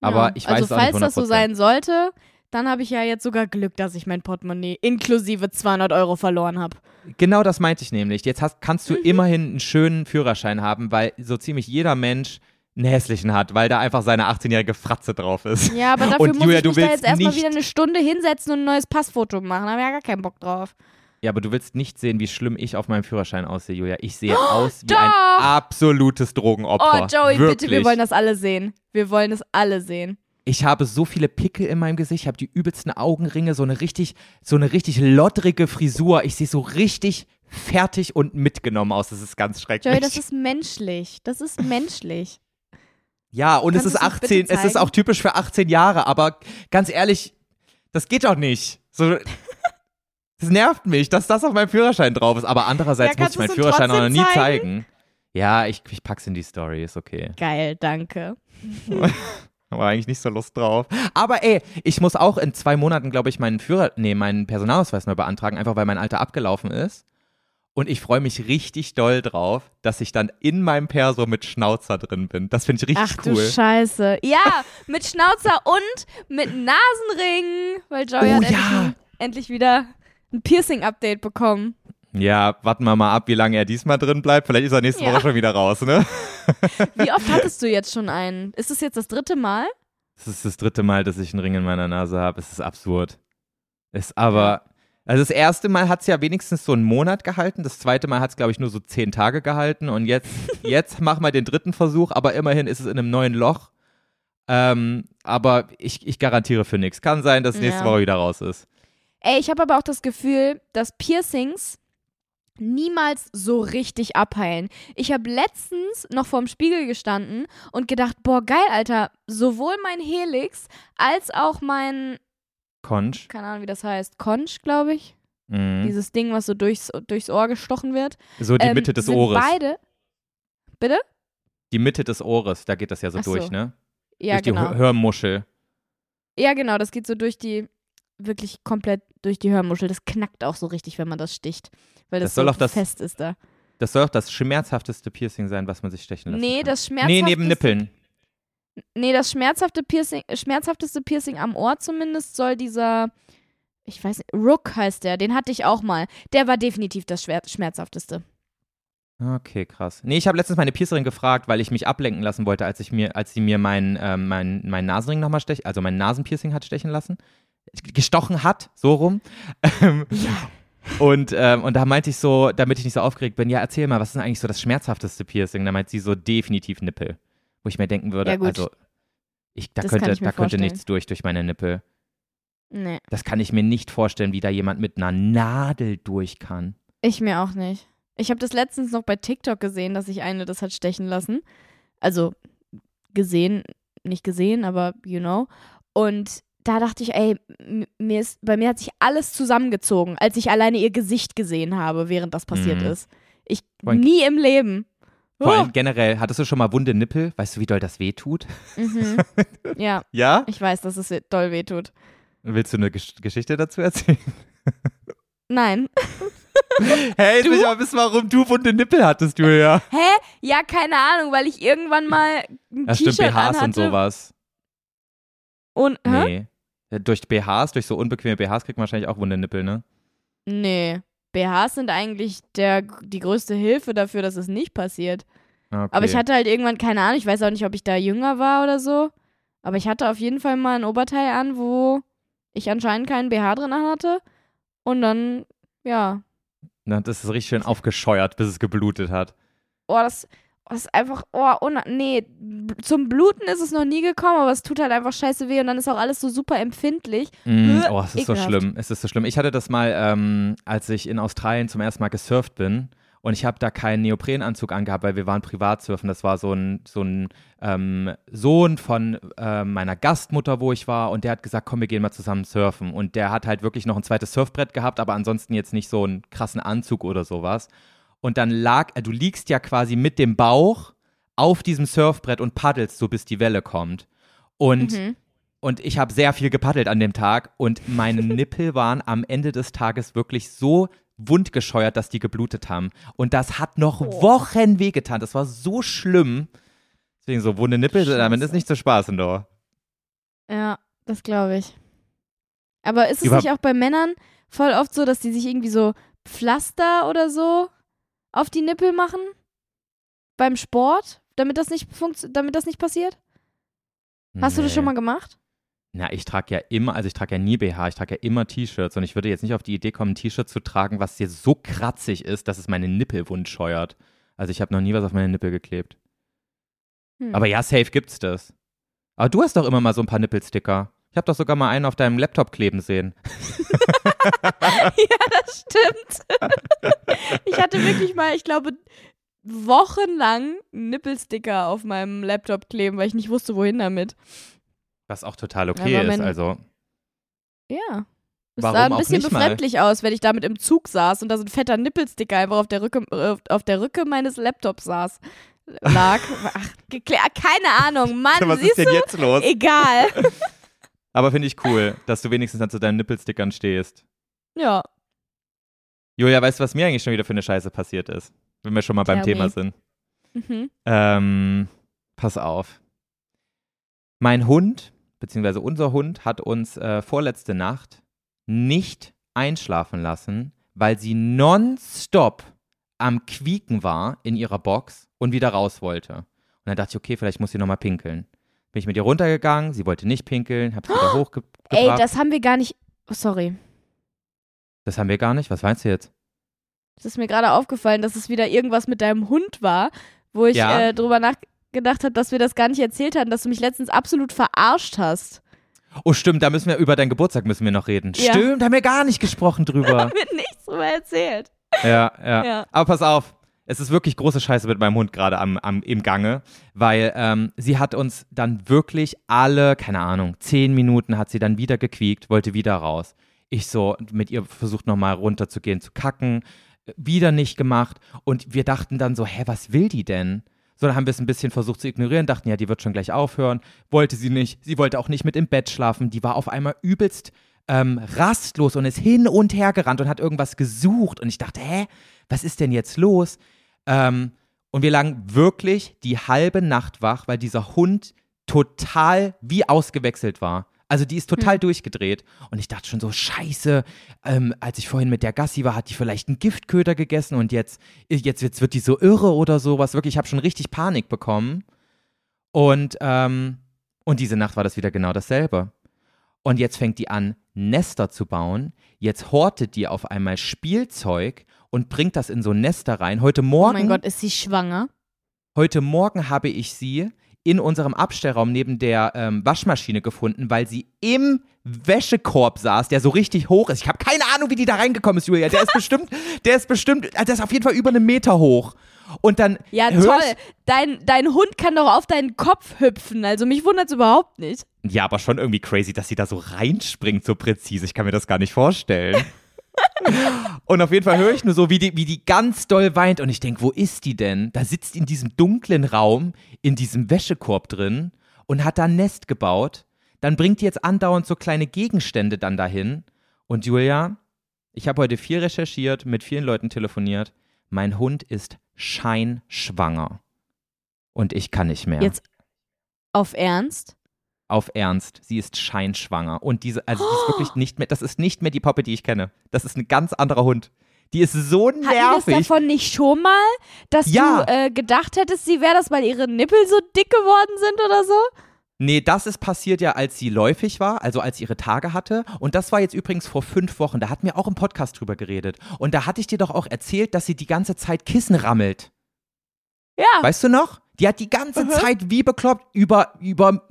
Aber Ja. ich weiß also, es auch nicht falls das so 100%. sein sollte, dann habe ich ja jetzt sogar Glück, dass ich mein Portemonnaie inklusive 200 Euro verloren habe. Genau das meinte ich nämlich. Jetzt hast, kannst Mhm. du immerhin einen schönen Führerschein haben, weil so ziemlich jeder Mensch einen hässlichen hat, weil da einfach seine 18-jährige Fratze drauf ist. Ja, aber dafür Und muss Julia, ich du mich da willst jetzt erstmal wieder eine Stunde hinsetzen und ein neues Passfoto machen. Da habe ich ja gar keinen Bock drauf. Ja, aber du willst nicht sehen, wie schlimm ich auf meinem Führerschein aussehe, Julia. Ich sehe aus wie ein doch! absolutes Oh, Drogenopfer. Joey, Wirklich. bitte, wir wollen das alle sehen. Wir wollen es alle sehen. Ich habe so viele Pickel in meinem Gesicht, ich habe die übelsten Augenringe, so eine richtig, so eine richtig loddrige Frisur. Ich sehe so richtig fertig und mitgenommen aus. Das ist ganz schrecklich. Joey, das ist menschlich. Das ist menschlich. ja, und es Kannst ist uns bitte 18, es ist auch typisch für 18 Jahre, aber ganz ehrlich, das geht doch nicht. So, das nervt mich, dass das auf meinem Führerschein drauf ist. Aber andererseits Ja, muss ich meinen Führerschein auch noch nie zeigen? zeigen. Ja, ich, ich pack's in die Story, ist okay. Geil, danke. Aber eigentlich nicht so Lust drauf. Aber ey, ich muss auch in zwei Monaten, glaube ich, meinen Führer, nee, meinen Personalausweis neu beantragen, einfach weil mein alter abgelaufen ist. Und ich freue mich richtig doll drauf, dass ich dann in meinem Perso mit Schnauzer drin bin. Das finde ich richtig Ach du cool. Scheiße. Ja, mit Schnauzer und mit Nasenring, weil Joey Oh, hat endlich, ja. ein, endlich wieder ein Piercing-Update bekommen. Ja, warten wir mal ab, wie lange er diesmal drin bleibt. Vielleicht ist er nächste Ja. Woche schon wieder raus, ne? Wie oft hattest du jetzt schon einen? Ist es jetzt das dritte Mal? Das ist das dritte Mal, dass ich einen Ring in meiner Nase habe. Es ist absurd. Ist aber. Also das erste Mal hat es ja wenigstens so einen Monat gehalten. Das zweite Mal hat es, glaube ich, nur so zehn Tage gehalten. Und jetzt, jetzt machen wir den dritten Versuch, aber immerhin ist es in einem neuen Loch. Ähm, aber ich, ich garantiere für nichts. Kann sein, dass nächste Ja. Woche wieder raus ist. Ey, ich habe aber auch das Gefühl, dass Piercings niemals so richtig abheilen. Ich habe letztens noch vorm Spiegel gestanden und gedacht, boah, geil, Alter, sowohl mein Helix als auch mein, Conch. keine Ahnung, wie das heißt, Conch, glaube ich. Mhm. Dieses Ding, was so durchs, durchs Ohr gestochen wird. So die ähm, Mitte des Ohres. Beide. Bitte? Die Mitte des Ohres, da geht das ja so so. durch, ne? Ja, durch die genau. Hör- Hörmuschel. Ja, genau, das geht so durch die, wirklich komplett durch die Hörmuschel. Das knackt auch so richtig, wenn man das sticht. Weil das, Das soll so auch das fest ist da. Das soll auch das schmerzhafteste Piercing sein, was man sich stechen lassen Nee, das schmerzhafteste. Nee, neben Nippeln. Nee, das schmerzhafte Piercing, schmerzhafteste Piercing am Ohr zumindest soll dieser, ich weiß nicht, Rook heißt der, den hatte ich auch mal. Der war definitiv das schmerzhafteste. Okay, krass. Nee, ich habe letztens meine Piercerin gefragt, weil ich mich ablenken lassen wollte, als ich mir, als sie mir meinen ähm, mein, mein Nasenring nochmal stechen, also mein Nasenpiercing hat stechen lassen. Gestochen hat, so rum. Ähm, Ja. Und, ähm, und da meinte ich so, damit ich nicht so aufgeregt bin, ja, erzähl mal, was ist denn eigentlich so das schmerzhafteste Piercing? Da meint sie so definitiv Nippel. Wo ich mir denken würde, Ja, also ich, da Das könnte, ich da könnte nichts durch durch meine Nippel. Nee, Das kann ich mir nicht vorstellen, wie da jemand mit einer Nadel durch kann. ich mir auch nicht. Ich habe das letztens noch bei TikTok gesehen, dass sich eine das hat stechen lassen. Also gesehen, nicht gesehen, aber you know. Und da dachte ich, ey, mir ist, bei mir hat sich alles zusammengezogen, als ich alleine ihr Gesicht gesehen habe, während das passiert Mhm. ist. Ich allem- nie im Leben. Vor Oh. allem generell, hattest du schon mal wunde Nippel? Weißt du, wie doll das weh tut? Mhm. Ja, Ja? ich weiß, dass es doll wehtut. Willst du eine Gesch Geschichte dazu erzählen? Nein. Hey, jetzt Du? will ich wissen, warum du wunde Nippel hattest, Julia. Hä? Ja, keine Ahnung, weil ich irgendwann mal ein Ja, stimmt, T-Shirt BHs anhatte und sowas. Und hä? Nee. Durch BHs, durch so unbequeme BHs kriegt man wahrscheinlich auch wunde Nippel, ne? Nee. BHs sind eigentlich der, die größte Hilfe dafür, dass es nicht passiert. Okay. Aber ich hatte halt irgendwann, keine Ahnung, ich weiß auch nicht, ob ich da jünger war oder so. Aber ich hatte auf jeden Fall mal ein Oberteil an, wo ich anscheinend keinen BH drin hatte. Und dann, ja. Na, das ist richtig schön aufgescheuert, bis es geblutet hat. Oh, das, oh, ist einfach, oh, nee, zum Bluten ist es noch nie gekommen, aber es tut halt einfach scheiße weh und dann ist auch alles so super empfindlich. Mm, Äh, oh, es ist so ekelhaft. schlimm. Es ist so schlimm. Ich hatte das mal, ähm, als ich in Australien zum ersten Mal gesurft bin. Und ich habe da keinen Neoprenanzug angehabt, weil wir waren privat surfen. Das war so ein, so ein ähm, Sohn von ähm, meiner Gastmutter, wo ich war. Und der hat gesagt, komm, wir gehen mal zusammen surfen. Und der hat halt wirklich noch ein zweites Surfbrett gehabt, aber ansonsten jetzt nicht so einen krassen Anzug oder sowas. Und dann lag, äh, du liegst ja quasi mit dem Bauch auf diesem Surfbrett und paddelst so, bis die Welle kommt. Und Mhm. und ich habe sehr viel gepaddelt an dem Tag und meine Nippel waren am Ende des Tages wirklich so wundgescheuert, dass die geblutet haben. Und das hat noch Oh. Wochen wehgetan. Das war so schlimm. Deswegen so wunde Nippel, damit ist Scheiße. nicht zu spaßen, doch. Ja, das glaube ich. Aber ist es Über- nicht auch bei Männern voll oft so, dass die sich irgendwie so Pflaster oder so auf die Nippel machen? Beim Sport? Damit das nicht, damit das nicht passiert? Hast du das schon mal gemacht? Na, ich trage ja immer, also ich trage ja nie BH, ich trage ja immer T-Shirts und ich würde jetzt nicht auf die Idee kommen, ein T-Shirt zu tragen, was jetzt so kratzig ist, dass es meine Nippel wund scheuert. Also ich habe noch nie was auf meine Nippel geklebt. Hm. Aber ja, safe gibt's das. Aber du hast doch immer mal so ein paar Nippelsticker. Ich habe doch sogar mal einen auf deinem Laptop kleben sehen. ja, das stimmt. ich hatte wirklich mal, ich glaube, wochenlang Nippelsticker auf meinem Laptop kleben, weil ich nicht wusste, wohin damit. Was auch total okay Aber ist. Also, Ja. Es Warum sah ein bisschen nicht mal? befremdlich aus, wenn ich damit im Zug saß und da so ein fetter Nippelsticker einfach auf der Rücke, äh, auf der Rücke meines Laptops saß. Lag. Ach. Keine Ahnung, Mann, was ist denn du? jetzt los? Egal. Aber finde ich cool, dass du wenigstens dann zu deinen Nippelstickern stehst. Ja. Julia, weißt du, was mir eigentlich schon wieder für eine Scheiße passiert ist? Wenn wir schon mal beim Tell Thema me. sind. Mhm. Ähm, pass auf. Mein Hund, beziehungsweise unser Hund, hat uns äh, vorletzte Nacht nicht einschlafen lassen, weil sie nonstop am Quieken war in ihrer Box und wieder raus wollte. Und dann dachte ich, okay, vielleicht muss sie nochmal pinkeln. Bin ich mit ihr runtergegangen, sie wollte nicht pinkeln, hab sie wieder hochgebracht. Ey, das haben wir gar nicht. Oh, sorry. Das haben wir gar nicht. Was meinst du jetzt? Es ist mir gerade aufgefallen, dass es wieder irgendwas mit deinem Hund war, wo ich Ja. äh, drüber nachgedacht habe, dass wir das gar nicht erzählt hatten, dass du mich letztens absolut verarscht hast. Oh, stimmt, da müssen wir über deinen Geburtstag müssen wir noch reden. Ja. Stimmt, da haben wir gar nicht gesprochen drüber. Mir nichts drüber erzählt. Ja, ja, Ja. Aber pass auf, es ist wirklich große Scheiße mit meinem Hund gerade am, am, im Gange, weil ähm, sie hat uns dann wirklich alle, keine Ahnung, zehn Minuten hat sie dann wieder gequiekt, wollte wieder raus. Ich so mit ihr versucht nochmal runterzugehen, zu kacken, wieder nicht gemacht und wir dachten dann so, hä, was will die denn? So, dann haben wir es ein bisschen versucht zu ignorieren, dachten, ja, die wird schon gleich aufhören. Wollte sie nicht. Sie wollte auch nicht mit im Bett schlafen. Die war auf einmal übelst ähm, rastlos und ist hin und her gerannt und hat irgendwas gesucht. Und ich dachte, hä, was ist denn jetzt los? Ähm, und wir lagen wirklich die halbe Nacht wach, weil dieser Hund total wie ausgewechselt war. Also die ist total hm. durchgedreht. Und ich dachte schon so, scheiße, ähm, als ich vorhin mit der Gassi war, hat die vielleicht einen Giftköder gegessen und jetzt, jetzt, jetzt wird die so irre oder sowas. Wirklich, ich habe schon richtig Panik bekommen. Und, ähm, und diese Nacht war das wieder genau dasselbe. Und jetzt fängt die an, Nester zu bauen. Jetzt hortet die auf einmal Spielzeug und bringt das in so Nester rein. Heute Morgen. Oh mein Gott, ist sie schwanger? Heute Morgen habe ich sie in unserem Abstellraum neben der ähm, Waschmaschine gefunden, weil sie im Wäschekorb saß, der so richtig hoch ist. Ich habe keine Ahnung, wie die da reingekommen ist, Julia. Der ist bestimmt, der ist bestimmt, also der ist auf jeden Fall über einen Meter hoch. Und dann. Ja, toll. Dein, dein Hund kann doch auf deinen Kopf hüpfen. Also mich wundert es überhaupt nicht. Ja, aber schon irgendwie crazy, dass sie da so reinspringt, so präzise. Ich kann mir das gar nicht vorstellen. und auf jeden Fall höre ich nur so, wie die, wie die ganz doll weint. Und ich denke, wo ist die denn? Da sitzt in diesem dunklen Raum, in diesem Wäschekorb drin und hat da ein Nest gebaut. Dann bringt die jetzt andauernd so kleine Gegenstände dann dahin. Und Julia, ich habe heute viel recherchiert, mit vielen Leuten telefoniert. Mein Hund ist scheinschwanger. Und ich kann nicht mehr. Jetzt auf Ernst? Auf Ernst, sie ist scheinschwanger. Und diese, also sie ist wirklich nicht mehr, das ist nicht mehr die Poppe, die ich kenne. Das ist ein ganz anderer Hund. Die ist so nervig. Hatten wir das davon nicht schon mal, dass ja. du äh, gedacht hättest, sie wäre das, weil ihre Nippel so dick geworden sind oder so? Nee, das ist passiert ja, als sie läufig war, also als sie ihre Tage hatte. Und das war jetzt übrigens vor fünf Wochen. Da hatten wir auch im Podcast drüber geredet. Und da hatte ich dir doch auch erzählt, dass sie die ganze Zeit Kissen rammelt. Ja. Weißt du noch? Die hat die ganze mhm. Zeit wie bekloppt über, über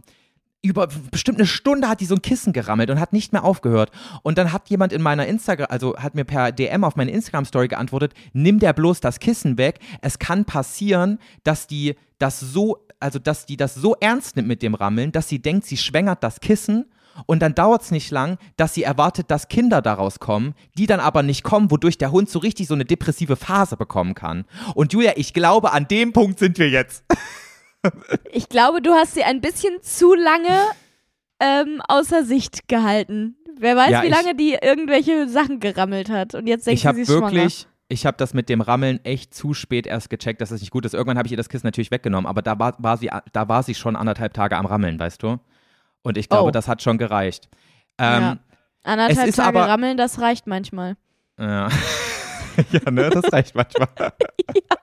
über bestimmt eine Stunde hat die so ein Kissen gerammelt und hat nicht mehr aufgehört. Und dann hat jemand in meiner Instagram, also hat mir per DM auf meine Instagram-Story geantwortet, nimm der bloß das Kissen weg. Es kann passieren, dass die das so, also dass die das so ernst nimmt mit dem Rammeln, dass sie denkt, sie schwängert das Kissen und dann dauert es nicht lang, dass sie erwartet, dass Kinder daraus kommen, die dann aber nicht kommen, wodurch der Hund so richtig so eine depressive Phase bekommen kann. Und Julia, ich glaube, an dem Punkt sind wir jetzt. Ich glaube, du hast sie ein bisschen zu lange ähm, außer Sicht gehalten. Wer weiß, ja, wie lange die irgendwelche Sachen gerammelt hat. Und jetzt denkt sie, sie wirklich, schwanger. Ich habe das mit dem Rammeln echt zu spät erst gecheckt, dass es nicht gut ist. Irgendwann habe ich ihr das Kissen natürlich weggenommen, aber da war, war, sie, da war sie schon anderthalb Tage am Rammeln, weißt du? Und ich glaube, oh. das hat schon gereicht. Ähm, ja. Anderthalb Tage aber, Rammeln, das reicht manchmal. Ja. ja, ne, das reicht manchmal. ja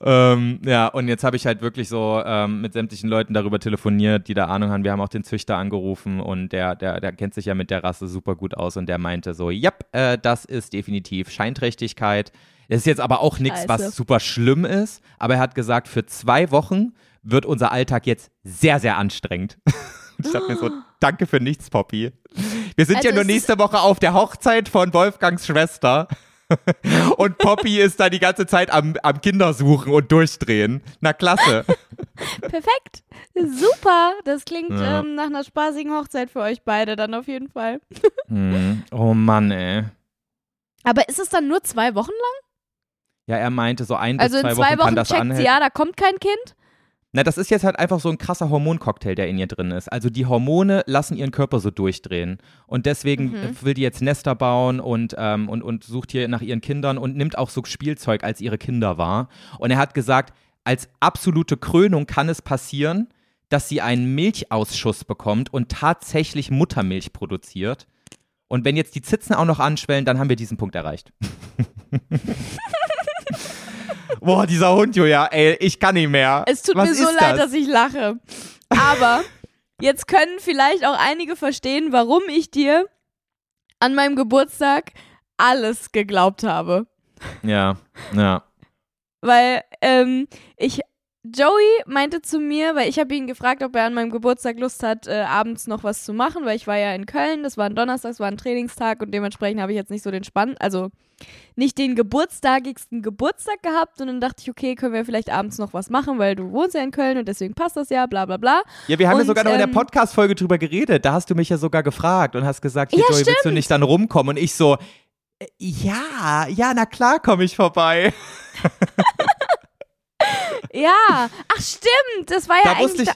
ähm, ja, und jetzt habe ich halt wirklich so ähm, mit sämtlichen Leuten darüber telefoniert, die da Ahnung haben. Wir haben auch den Züchter angerufen und der, der, der kennt sich ja mit der Rasse super gut aus und der meinte so, ja, äh, das ist definitiv Scheinträchtigkeit. Das ist jetzt aber auch nichts, was super schlimm ist, aber er hat gesagt, für zwei Wochen wird unser Alltag jetzt sehr, sehr anstrengend. ich dachte mir so, danke für nichts, Poppy. Wir sind also ja nur nächste Woche auf der Hochzeit von Wolfgangs Schwester. und Poppy ist da die ganze Zeit am, am Kindersuchen und durchdrehen. Na klasse. Perfekt. Super. Das klingt ja. ähm, nach einer spaßigen Hochzeit für euch beide dann auf jeden Fall. hm. Oh Mann, ey. Aber ist es dann nur zwei Wochen lang? Ja, er meinte, so ein bis also zwei Wochen. Also in zwei Wochen, Wochen checkt sie, ja, da kommt kein Kind? Na, das ist jetzt halt einfach so ein krasser Hormoncocktail, der in ihr drin ist. Also die Hormone lassen ihren Körper so durchdrehen. Und deswegen mhm. will die jetzt Nester bauen und, ähm, und, und sucht hier nach ihren Kindern und nimmt auch so Spielzeug, als ihre Kinder war. Und er hat gesagt, als absolute Krönung kann es passieren, dass sie einen Milchausschuss bekommt und tatsächlich Muttermilch produziert. Und wenn jetzt die Zitzen auch noch anschwellen, dann haben wir diesen Punkt erreicht. Boah, dieser Hund, Julia, ey, ich kann nicht mehr. Es tut Was mir so leid, das? dass ich lache. Aber jetzt können vielleicht auch einige verstehen, warum ich dir an meinem Geburtstag alles geglaubt habe. Ja, ja. Weil ähm, ich Joey meinte zu mir, weil ich habe ihn gefragt, ob er an meinem Geburtstag Lust hat, äh, abends noch was zu machen, weil ich war ja in Köln, das war ein Donnerstag, das war ein Trainingstag und dementsprechend habe ich jetzt nicht so den Spann, also nicht den geburtstagigsten Geburtstag gehabt und dann dachte ich, okay, können wir vielleicht abends noch was machen, weil du wohnst ja in Köln und deswegen passt das ja, bla bla bla. Ja, wir haben und, ja sogar noch in der ähm, Podcast-Folge drüber geredet, da hast du mich ja sogar gefragt und hast gesagt, hier, ja, Joey, willst du nicht dann rumkommen? Und ich so, äh, ja, ja, na klar komme ich vorbei. Ja, ach stimmt, das war ja da eigentlich. Ich,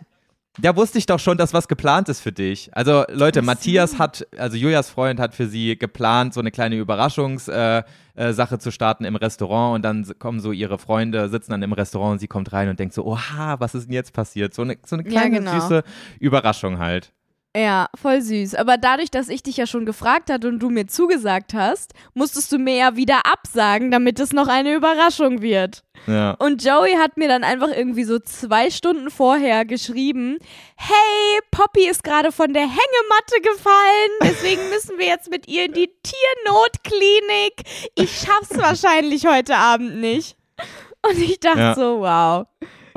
Da wusste ich doch schon, dass was geplant ist für dich. Also Leute, Matthias hat, also Julias Freund hat für sie geplant, so eine kleine Überraschungssache äh, äh, zu starten im Restaurant und dann kommen so ihre Freunde, sitzen dann im Restaurant und sie kommt rein und denkt so, oha, was ist denn jetzt passiert? So eine, so eine kleine, Ja, genau. süße Überraschung halt. Ja, voll süß. Aber dadurch, dass ich dich ja schon gefragt hatte und du mir zugesagt hast, musstest du mir ja wieder absagen, damit es noch eine Überraschung wird. Ja. Und Joey hat mir dann einfach irgendwie so zwei Stunden vorher geschrieben, hey, Poppy ist gerade von der Hängematte gefallen, deswegen müssen wir jetzt mit ihr in die Tiernotklinik. Ich schaff's wahrscheinlich heute Abend nicht. Und ich dachte Ja. so, wow.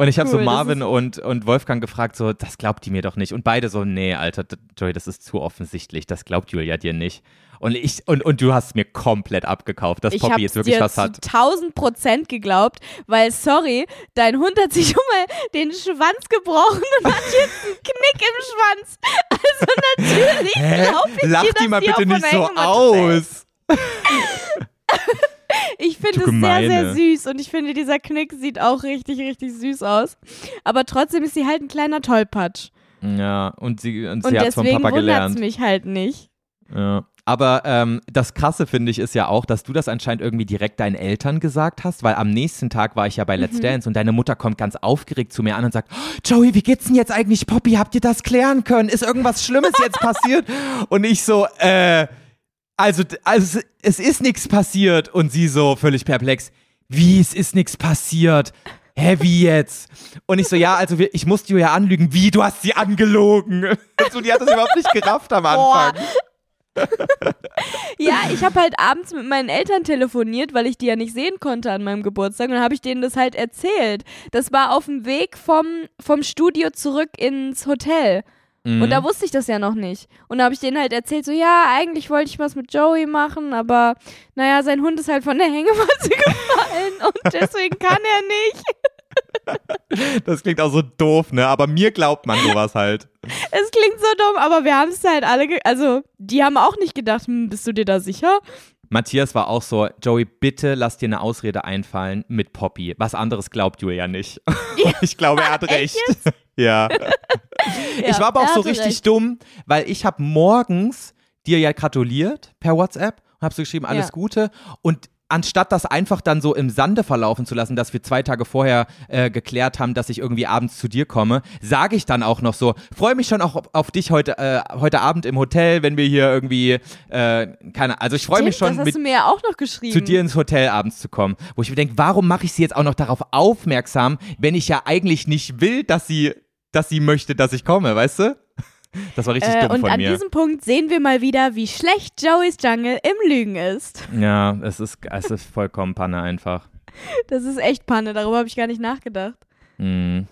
Und ich habe so Cool, das Marvin und, und Wolfgang gefragt, so, das glaubt die mir doch nicht. Und beide so, nee, Alter, Joey, das ist zu offensichtlich, das glaubt Julia dir nicht. Und ich, und, und du hast mir komplett abgekauft, dass Ich Poppy jetzt wirklich dir was zu hat. 1000 Prozent geglaubt, weil, sorry, dein Hund hat sich schon mal den Schwanz gebrochen und hat jetzt einen Knick im Schwanz. Also natürlich glaube ich Lach dir, die mal bitte nicht so aus. Ich finde es sehr, sehr süß und ich finde, dieser Knick sieht auch richtig, richtig süß aus. Aber trotzdem ist sie halt ein kleiner Tollpatsch. Ja, und sie, und Und sie hat vom deswegen Papa wundert es gelernt. mich halt nicht. Ja. Aber ähm, das Krasse finde ich ist ja auch, dass du das anscheinend irgendwie direkt deinen Eltern gesagt hast, weil am nächsten Tag war ich ja bei Let's Mhm. Dance und deine Mutter kommt ganz aufgeregt zu mir an und sagt, "Oh, Joey, wie geht's denn jetzt eigentlich, Poppy? Habt ihr das klären können? Ist irgendwas Schlimmes jetzt passiert? Und ich so, äh, also, also es ist nichts passiert und sie so völlig perplex, wie, es ist nichts passiert? Hä, wie jetzt? Und ich so, ja, also wir, ich musste Julia anlügen. Wie, du hast sie angelogen? So, die hat das überhaupt nicht gerafft am Boah. Anfang. Ja, ich habe halt abends mit meinen Eltern telefoniert, weil ich die ja nicht sehen konnte an meinem Geburtstag. Und dann habe ich denen das halt erzählt. Das war auf dem Weg vom, vom Studio zurück ins Hotel. Mhm. Und da wusste ich das ja noch nicht. Und da habe ich denen halt erzählt, so ja, eigentlich wollte ich was mit Joey machen, aber naja, sein Hund ist halt von der Hängematte gefallen und deswegen kann er nicht. Das klingt auch so doof, ne? Aber mir glaubt man sowas halt. Es klingt so dumm, aber wir haben es halt alle, also die haben auch nicht gedacht, hm, bist du dir da sicher? Matthias war auch so, Joey, bitte lass dir eine Ausrede einfallen mit Poppy. Was anderes glaubt Julia nicht. Und ich glaube, er hat recht. Ja. Ich war aber er auch so richtig recht. dumm, weil ich habe morgens dir ja gratuliert per WhatsApp und habe so geschrieben, alles Ja. Gute. Und anstatt das einfach dann so im Sande verlaufen zu lassen, dass wir zwei Tage vorher äh, geklärt haben, dass ich irgendwie abends zu dir komme, sage ich dann auch noch so, freue mich schon auch auf, auf dich heute, äh, heute Abend im Hotel, wenn wir hier irgendwie, äh, keine also ich freue mich schon mit ja auch noch geschrieben. zu dir ins Hotel abends zu kommen. Wo ich mir denke, warum mache ich sie jetzt auch noch darauf aufmerksam, wenn ich ja eigentlich nicht will, dass sie, dass sie möchte, dass ich komme, weißt du? Das war richtig äh, dumm und von an mir. diesem Punkt sehen wir mal wieder, wie schlecht Joeys Jungle im Lügen ist. Ja, es ist, es ist vollkommen Panne einfach. Das ist echt Panne, darüber habe ich gar nicht nachgedacht. Hm.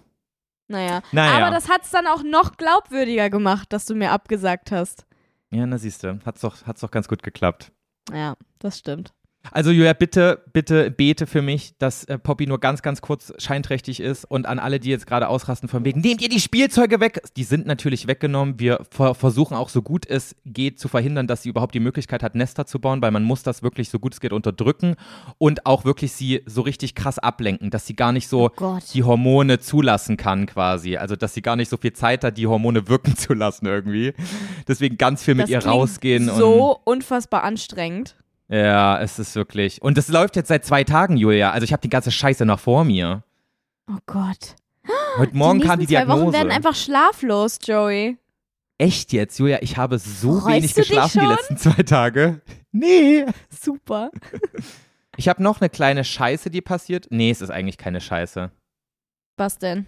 Naja. Naja. Aber das hat es dann auch noch glaubwürdiger gemacht, dass du mir abgesagt hast. Ja, na siehst du, hat's doch, hat's doch ganz gut geklappt. Ja, das stimmt. Also Julia, bitte, bitte bete für mich, dass äh, Poppy nur ganz, ganz kurz scheinträchtig ist und an alle, die jetzt gerade ausrasten von wegen, nehmt ihr die Spielzeuge weg? Die sind natürlich weggenommen. Wir ver versuchen auch so gut es geht zu verhindern, dass sie überhaupt die Möglichkeit hat, Nester zu bauen, weil man muss das wirklich so gut es geht unterdrücken und auch wirklich sie so richtig krass ablenken, dass sie gar nicht so Oh die Hormone zulassen kann quasi. Also, dass sie gar nicht so viel Zeit hat, die Hormone wirken zu lassen irgendwie. Deswegen ganz viel mit das ihr rausgehen So unfassbar anstrengend. Ja, es ist wirklich. Und das läuft jetzt seit zwei Tagen, Julia. Also ich habe die ganze Scheiße noch vor mir. Oh Gott. Heute Morgen die kam die nächsten zwei Diagnose. Wochen werden einfach schlaflos, Joey. Echt jetzt, Julia? Ich habe so Freust wenig geschlafen die letzten zwei Tage. Nee. Super. Ich habe noch eine kleine Scheiße, die passiert. Nee, es ist eigentlich keine Scheiße. Was denn?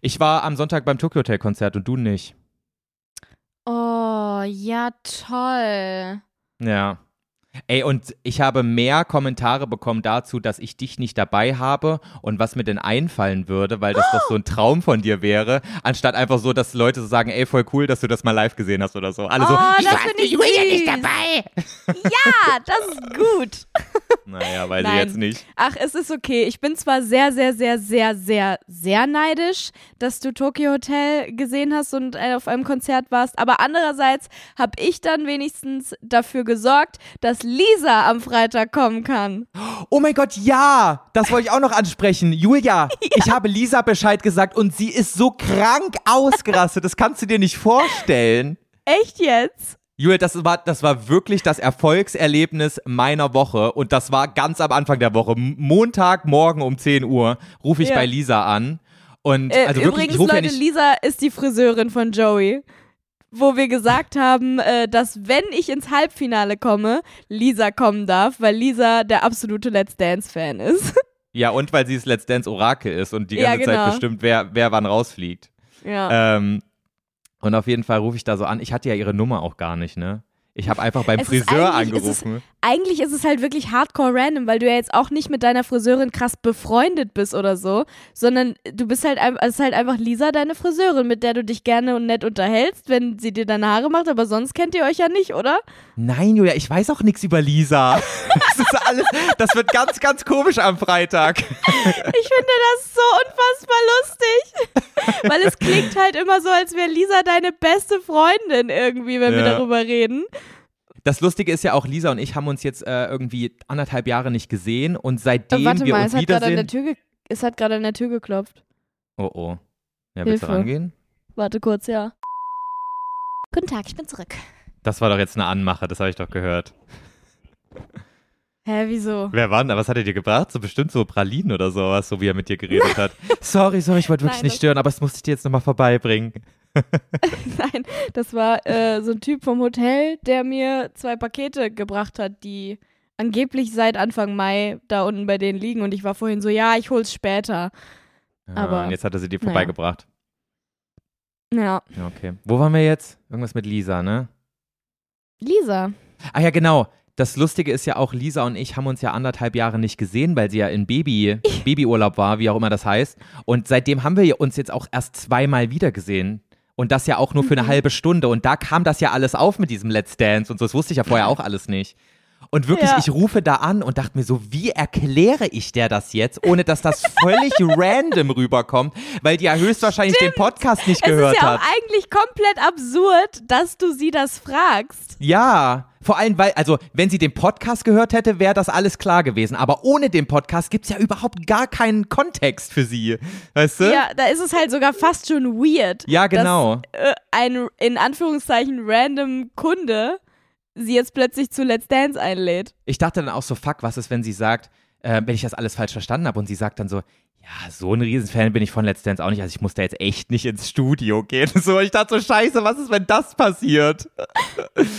Ich war am Sonntag beim Tokyo Hotel Konzert und du nicht. Oh, ja, toll. Ja. Ey, und ich habe mehr Kommentare bekommen dazu, dass ich dich nicht dabei habe und was mir denn einfallen würde, weil das doch so ein Traum von dir wäre, anstatt einfach so, dass Leute so sagen, ey, voll cool, dass du das mal live gesehen hast oder so. Alle so, oh, "Wieso das hast finde du ich Julia nicht süß. dabei? Ja, das ist gut. Naja, weiß Nein. ich jetzt nicht. Ach, es ist okay. Ich bin zwar sehr, sehr, sehr, sehr, sehr, sehr neidisch, dass du Tokyo Hotel gesehen hast und äh, auf einem Konzert warst, aber andererseits habe ich dann wenigstens dafür gesorgt, dass dass Lisa am Freitag kommen kann. Oh mein Gott, ja! Das wollte ich auch noch ansprechen. Julia, ich habe Lisa Bescheid gesagt und sie ist so krank ausgerastet. Das kannst du dir nicht vorstellen. Echt jetzt? Julia, das war, das war wirklich das Erfolgserlebnis meiner Woche und das war ganz am Anfang der Woche. Montagmorgen um 10 Uhr rufe ich Ja. bei Lisa an. Und Äh, also wirklich, übrigens, ja Leute, nicht. Lisa ist die Friseurin von Joey. Wo wir gesagt haben, äh, dass wenn ich ins Halbfinale komme, Lisa kommen darf, weil Lisa der absolute Let's Dance-Fan ist. Ja, und weil sie das Let's Dance Orakel ist und die Ja, ganze genau. Zeit bestimmt, wer, wer wann rausfliegt. ja. Ähm, und auf jeden Fall rufe ich da so an. Ich hatte ja ihre Nummer auch gar nicht, ne? Ich habe einfach beim Es Friseur eigentlich- es ist- angerufen. Eigentlich ist es halt wirklich hardcore random, weil du ja jetzt auch nicht mit deiner Friseurin krass befreundet bist oder so, sondern du bist halt, es ist halt einfach Lisa, deine Friseurin, mit der du dich gerne und nett unterhältst, wenn sie dir deine Haare macht, aber sonst kennt ihr euch ja nicht, oder? Nein, Julia, ich weiß auch nichts über Lisa. Das ist alles, das wird ganz, ganz komisch am Freitag. Ich finde das so unfassbar lustig. Weil es klingt halt immer so, als wäre Lisa deine beste Freundin irgendwie, wenn wir Ja. darüber reden. Das Lustige ist ja auch, Lisa und ich haben uns jetzt äh, irgendwie anderthalb Jahre nicht gesehen und seitdem Äh, Warte wir mal, uns es hat gerade an der wiedersehen. Tür es hat gerade an der Tür geklopft. Oh oh. Ja, willst du Hilfe. rangehen? Warte kurz, ja. Guten Tag, ich bin zurück. Das war doch jetzt eine Anmache, das habe ich doch gehört. Hä, wieso? Wer war denn da? Was hat er dir gebracht? So bestimmt so Pralinen oder sowas, so wie er mit dir geredet hat. Sorry, sorry, ich wollte wirklich Nein, nicht stören, aber das musste ich dir jetzt nochmal vorbeibringen. Nein, das war äh, so ein Typ vom Hotel, der mir zwei Pakete gebracht hat, die angeblich seit Anfang Mai da unten bei denen liegen. Und ich war vorhin so, ja, ich hol's später. Ja, Aber- und jetzt hat er sie dir vorbeigebracht. Ja, Ja, okay. Wo waren wir jetzt? Irgendwas mit Lisa, ne? Lisa. Ah ja, genau. Das Lustige ist ja auch, Lisa und ich haben uns ja anderthalb Jahre nicht gesehen, weil sie ja in Baby, Babyurlaub war, wie auch immer das heißt. Und seitdem haben wir uns jetzt auch erst zweimal wieder gesehen. Und das ja auch nur für eine Mhm. halbe Stunde. Und da kam das ja alles auf mit diesem Let's Dance und so. Das wusste ich ja vorher auch alles nicht. Und wirklich, Ja. ich rufe da an und dachte mir so, wie erkläre ich der das jetzt, ohne dass das völlig random rüberkommt, weil die ja höchstwahrscheinlich den Podcast nicht Es gehört ist ja hat. auch eigentlich komplett absurd, dass du sie das fragst. Ja, vor allem, weil, also, wenn sie den Podcast gehört hätte, wäre das alles klar gewesen. Aber ohne den Podcast gibt es ja überhaupt gar keinen Kontext für sie. Weißt du? Ja, da ist es halt sogar fast schon weird. Ja, genau. Dass, äh, ein in Anführungszeichen random Kunde sie jetzt plötzlich zu Let's Dance einlädt. Ich dachte dann auch so, fuck, was ist, wenn sie sagt, äh, wenn ich das alles falsch verstanden habe und sie sagt dann so, ja, so ein Riesenfan bin ich von Let's Dance auch nicht, also ich muss da jetzt echt nicht ins Studio gehen. So, ich dachte so, scheiße, was ist, wenn das passiert?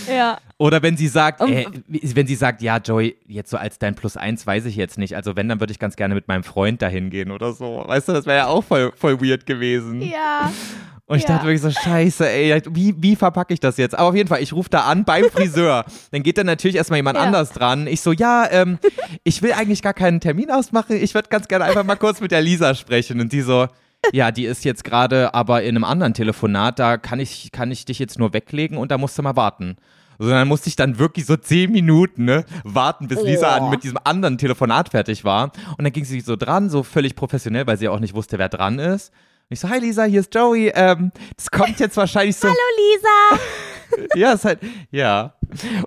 Ja. Oder wenn sie sagt, Und- äh, wenn sie sagt, ja, Joey, jetzt so als dein Plus eins weiß ich jetzt nicht. Also wenn, dann würde ich ganz gerne mit meinem Freund dahin gehen oder so. Weißt du, das wäre ja auch voll, voll weird gewesen. Ja. Und ich Ja. dachte wirklich so, scheiße, ey, wie, wie verpacke ich das jetzt? Aber auf jeden Fall, ich rufe da an beim Friseur. dann geht dann natürlich erstmal jemand Ja. anders dran. Ich so, ja, ähm, ich will eigentlich gar keinen Termin ausmachen. Ich würde ganz gerne einfach mal kurz mit der Lisa sprechen. Und die so, ja, die ist jetzt gerade aber in einem anderen Telefonat. Da kann ich, kann ich dich jetzt nur weglegen und da musst du mal warten. So, dann musste ich dann wirklich so zehn Minuten ne, warten, bis Lisa Oh. mit diesem anderen Telefonat fertig war. Und dann ging sie so dran, so völlig professionell, weil sie ja auch nicht wusste, wer dran ist. Und ich so, hi Lisa, hier ist Joey. Ähm, das kommt jetzt wahrscheinlich so. Hallo Lisa. Ja, ist halt, ja.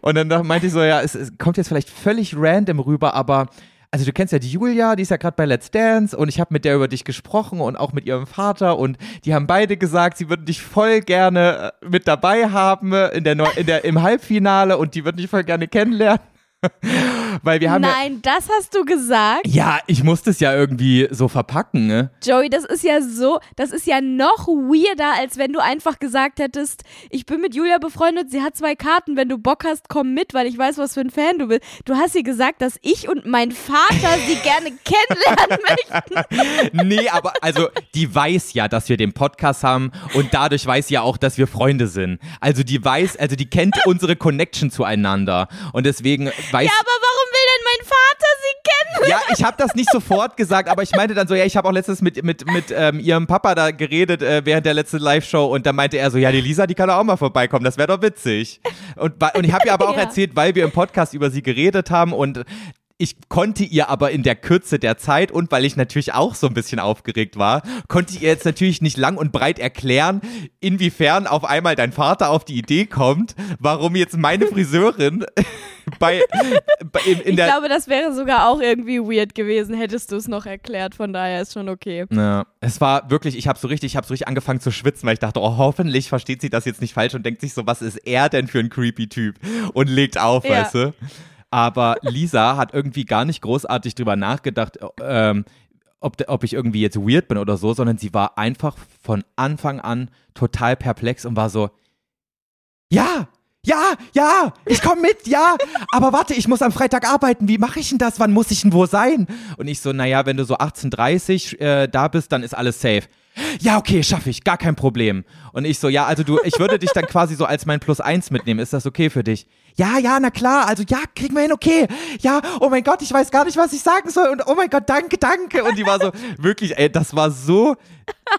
Und dann da meinte ich so, ja, es, es kommt jetzt vielleicht völlig random rüber, aber also du kennst ja die Julia, die ist ja gerade bei Let's Dance und ich habe mit der über dich gesprochen und auch mit ihrem Vater und die haben beide gesagt, sie würden dich voll gerne äh, mit dabei haben in der, Neu in der im Halbfinale und die würden dich voll gerne kennenlernen. Weil wir haben ja, Nein, das hast du gesagt. ja, ich musste es ja irgendwie so verpacken, ne? Joey, das ist ja so, das ist ja noch weirder, als wenn du einfach gesagt hättest, ich bin mit Julia befreundet, sie hat zwei Karten, wenn du Bock hast, komm mit, weil ich weiß, was für ein Fan du bist. Du hast ihr gesagt, dass ich und mein Vater sie gerne kennenlernen möchten. Nee, aber also die weiß ja, dass wir den Podcast haben und dadurch weiß sie ja auch, dass wir Freunde sind. Also die weiß, also die kennt unsere Connection zueinander und deswegen weiß Ja, aber warum will denn mein Vater sie kennen? ja, ich habe das nicht sofort gesagt, aber ich meinte dann so, ja, ich habe auch letztens mit mit mit ähm, ihrem Papa da geredet äh, während der letzten Live-Show und da meinte er so, ja, die Lisa, die kann auch mal vorbeikommen, das wäre doch witzig. Und und ich habe ihr aber auch Ja. erzählt, weil wir im Podcast über sie geredet haben und ich konnte ihr aber in der Kürze der Zeit und weil ich natürlich auch so ein bisschen aufgeregt war, konnte ich ihr jetzt natürlich nicht lang und breit erklären, inwiefern auf einmal dein Vater auf die Idee kommt, warum jetzt meine Friseurin bei, bei in, in ich glaube, das wäre sogar auch irgendwie weird gewesen, hättest du es noch erklärt. Von daher ist schon okay. Ja, es war wirklich, ich habe so richtig, ich habe so richtig angefangen zu schwitzen, weil ich dachte, oh, hoffentlich versteht sie das jetzt nicht falsch und denkt sich so, was ist er denn für ein creepy Typ und legt auf, Ja. weißt du? Aber Lisa hat irgendwie gar nicht großartig drüber nachgedacht, ähm, ob, ob ich irgendwie jetzt weird bin oder so, sondern sie war einfach von Anfang an total perplex und war so, ja, ja, ja, ich komme mit, ja, aber warte, ich muss am Freitag arbeiten, wie mache ich denn das, wann muss ich denn wo sein? Und ich so, naja, wenn du so 18.30 äh, da bist, dann ist alles safe. Ja, okay, schaffe ich, gar kein Problem. Und ich so, ja, also du, ich würde dich dann quasi so als mein Plus eins mitnehmen. Ist das okay für dich? Ja, ja, na klar, also ja, kriegen wir hin, okay. Ja, oh mein Gott, ich weiß gar nicht, was ich sagen soll. Und oh mein Gott, danke, danke. Und die war so, wirklich, ey, das war so.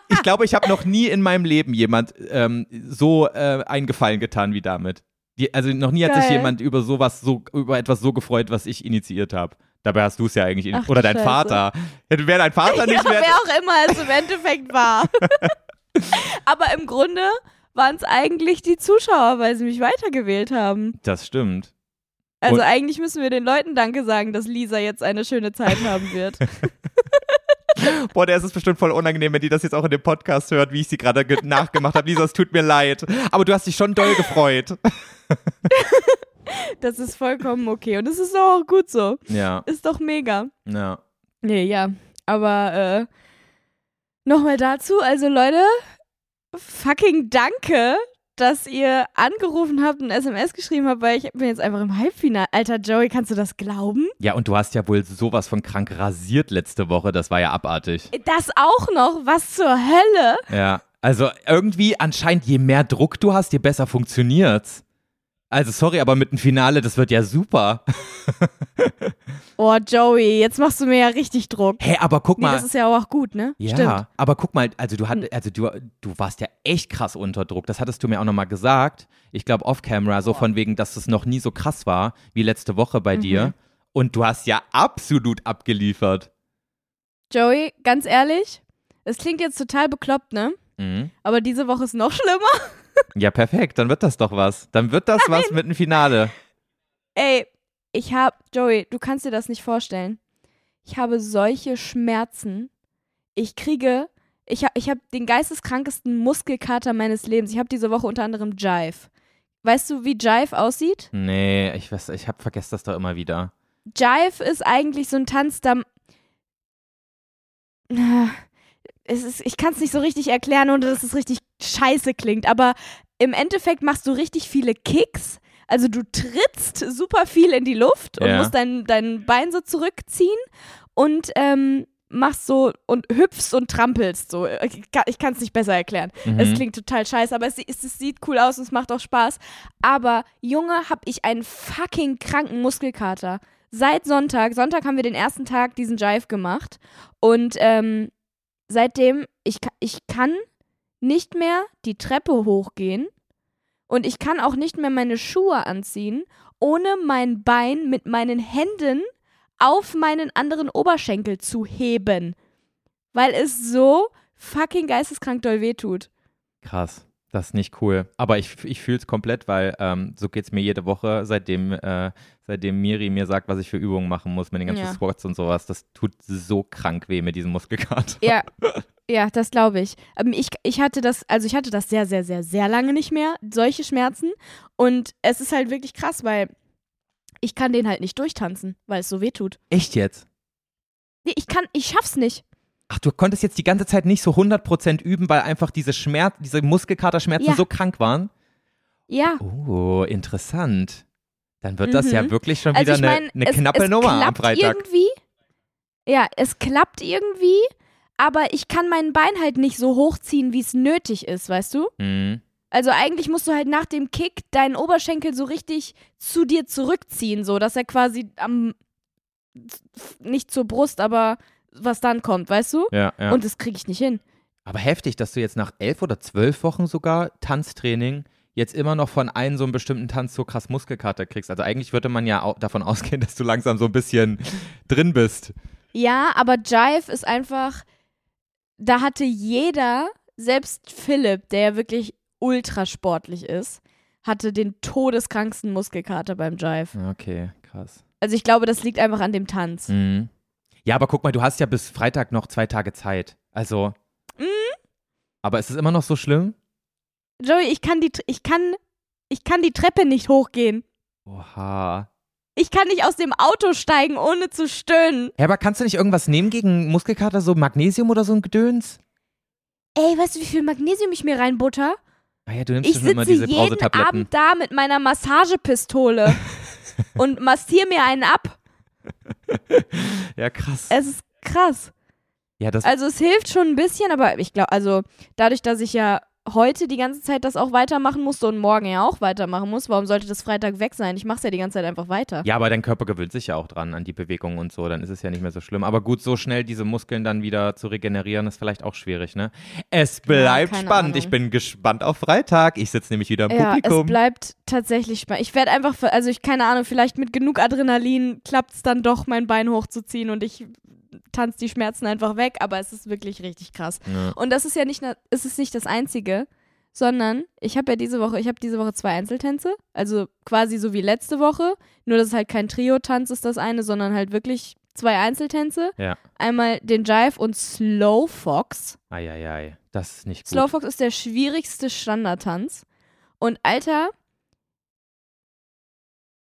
Ich glaube, ich habe noch nie in meinem Leben jemand ähm, so äh, einen Gefallen getan wie damit. Die, also noch nie hat sich Geil. jemand über sowas so, über etwas so gefreut, was ich initiiert habe. Dabei hast du es ja eigentlich. Ach, oder dein Scheiße. Vater. Wäre dein Vater Ja, nicht mehr. wer auch immer es im Endeffekt war. Aber im Grunde waren es eigentlich die Zuschauer, weil sie mich weitergewählt haben. Das stimmt. Also Und- eigentlich müssen wir den Leuten Danke sagen, dass Lisa jetzt eine schöne Zeit haben wird. Boah, der ist es bestimmt voll unangenehm, wenn die das jetzt auch in dem Podcast hört, wie ich sie gerade ge- nachgemacht habe. Lisa, es tut mir leid. Aber du hast dich schon doll gefreut. Das ist vollkommen okay. Und es ist doch auch gut so. Ja, Ist doch mega. ja. Nee, ja. Aber äh, nochmal dazu. Also Leute, fucking danke, dass ihr angerufen habt und SMS geschrieben habt, weil ich bin jetzt einfach im Halbfinale. Alter Joey, kannst du das glauben? Ja, und du hast ja wohl sowas von krank rasiert letzte Woche. Das war ja abartig. Das auch noch? Was zur Hölle? Ja. Also irgendwie anscheinend, je mehr Druck du hast, je besser funktioniert's. Also sorry, aber mit dem Finale, das wird ja super. Oh, Joey, jetzt machst du mir ja richtig Druck. Hä, aber guck Nee, mal. das ist ja auch gut, ne? Ja, Stimmt. aber guck mal, also du hat, also du, du warst ja echt krass unter Druck. Das hattest du mir auch nochmal gesagt. Ich glaube off-camera, so von wegen, dass es noch nie so krass war wie letzte Woche bei Mhm. dir. Und du hast ja absolut abgeliefert. Joey, ganz ehrlich, es klingt jetzt total bekloppt, ne? Mhm. Aber diese Woche ist noch schlimmer. Ja, perfekt. Dann wird das doch was. Dann wird das was mit dem Finale. Ey, ich hab, Joey, du kannst dir das nicht vorstellen. Ich habe solche Schmerzen. Ich kriege, ich habe ich hab den geisteskrankesten Muskelkater meines Lebens. Ich habe diese Woche unter anderem Jive. Weißt du, wie Jive aussieht? Nee, ich weiß, ich hab vergessen das doch immer wieder. Jive ist eigentlich so ein Tanz, da. Es ist, ich kann es nicht so richtig erklären, ohne dass es richtig scheiße klingt. Aber im Endeffekt machst du richtig viele Kicks. Also du trittst super viel in die Luft und Ja. musst dein, dein Bein so zurückziehen und ähm, machst so und hüpfst und trampelst so. Ich kann es nicht besser erklären. Es Mhm. klingt total scheiße, aber es, es, es sieht cool aus und es macht auch Spaß. Aber Junge, hab ich einen fucking kranken Muskelkater. Seit Sonntag, Sonntag haben wir den ersten Tag diesen Jive gemacht und ähm, seitdem, ich, ich kann nicht mehr die Treppe hochgehen und ich kann auch nicht mehr meine Schuhe anziehen, ohne mein Bein mit meinen Händen auf meinen anderen Oberschenkel zu heben, weil es so fucking geisteskrank doll wehtut. Krass. Das ist nicht cool. Aber ich, ich fühle es komplett, weil ähm, so geht es mir jede Woche, seitdem, äh, seitdem Miri mir sagt, was ich für Übungen machen muss mit den ganzen Ja. Squats und sowas. Das tut so krank weh mit diesem Muskelkater. Ja, ja, das glaube ich. Ähm, ich. Ich hatte das, also ich hatte das sehr, sehr, sehr, sehr lange nicht mehr, solche Schmerzen. Und es ist halt wirklich krass, weil ich kann den halt nicht durchtanzen, weil es so weh tut. Echt jetzt? Nee, ich kann, ich schaff's nicht. Ach, du konntest jetzt die ganze Zeit nicht so 100% üben, weil einfach diese Schmerz, diese Muskelkaterschmerzen Ja. so krank waren? Ja. Oh, interessant. Dann wird das ja Mhm. wirklich schon Also wieder ich meine, eine, eine es, knappe es Nummer am Freitag. irgendwie. Ja, es klappt irgendwie, aber ich kann mein Bein halt nicht so hochziehen, wie es nötig ist, weißt du? Mhm. Also eigentlich musst du halt nach dem Kick deinen Oberschenkel so richtig zu dir zurückziehen, so dass er quasi am nicht zur Brust, aber was dann kommt, weißt du? Ja, ja. Und das kriege ich nicht hin. Aber heftig, dass du jetzt nach elf oder zwölf Wochen sogar Tanztraining jetzt immer noch von einem so einem bestimmten Tanz so krass Muskelkater kriegst. Also eigentlich würde man ja davon ausgehen, dass du langsam so ein bisschen drin bist. Ja, aber Jive ist einfach, da hatte jeder, selbst Philipp, der ja wirklich ultra sportlich ist, hatte den todeskranksten Muskelkater beim Jive. Okay, krass. Also ich glaube, das liegt einfach an dem Tanz. Mhm. Ja, aber guck mal, du hast ja bis Freitag noch zwei Tage Zeit. Also. Mhm. Aber ist es immer noch so schlimm? Joey, ich kann die, ich kann, ich kann die Treppe nicht hochgehen. Oha. Ich kann nicht aus dem Auto steigen, ohne zu stöhnen. Ja, aber kannst du nicht irgendwas nehmen gegen Muskelkater, so Magnesium oder so ein Gedöns? Ey, weißt du, wie viel Magnesium ich mir reinbutter? Ah ja, du nimmst Ich schon immer sitze diese jeden. Abend da mit meiner Massagepistole und massiere mir einen ab. Ja, krass. Es ist krass. Ja, das. Also es hilft schon ein bisschen, aber ich glaube, also dadurch, dass ich ja heute die ganze Zeit das auch weitermachen musste und morgen ja auch weitermachen muss, warum sollte das Freitag weg sein? Ich mache es ja die ganze Zeit einfach weiter. Ja, aber dein Körper gewöhnt sich ja auch dran an die Bewegungen und so, dann ist es ja nicht mehr so schlimm. Aber gut, so schnell diese Muskeln dann wieder zu regenerieren, ist vielleicht auch schwierig, ne? Es bleibt keine spannend. Ahnung. Ich bin gespannt auf Freitag. Ich sitze nämlich wieder im Ja, es Publikum. bleibt tatsächlich spannend. Ich werde einfach, also ich keine Ahnung, vielleicht mit genug Adrenalin klappt es dann doch, mein Bein hochzuziehen und ich tanze die Schmerzen einfach weg, aber es ist wirklich richtig krass. Ja. Und das ist ja nicht, es ist nicht das Einzige, sondern ich habe ja diese Woche, ich habe diese Woche zwei Einzeltänze, also quasi so wie letzte Woche, nur dass es halt kein Trio-Tanz ist das eine, sondern halt wirklich zwei Einzeltänze. Ja. Einmal den Jive und Slow Fox. Eieiei, das ist nicht gut. Slow Fox ist der schwierigste Standardtanz. Und Alter,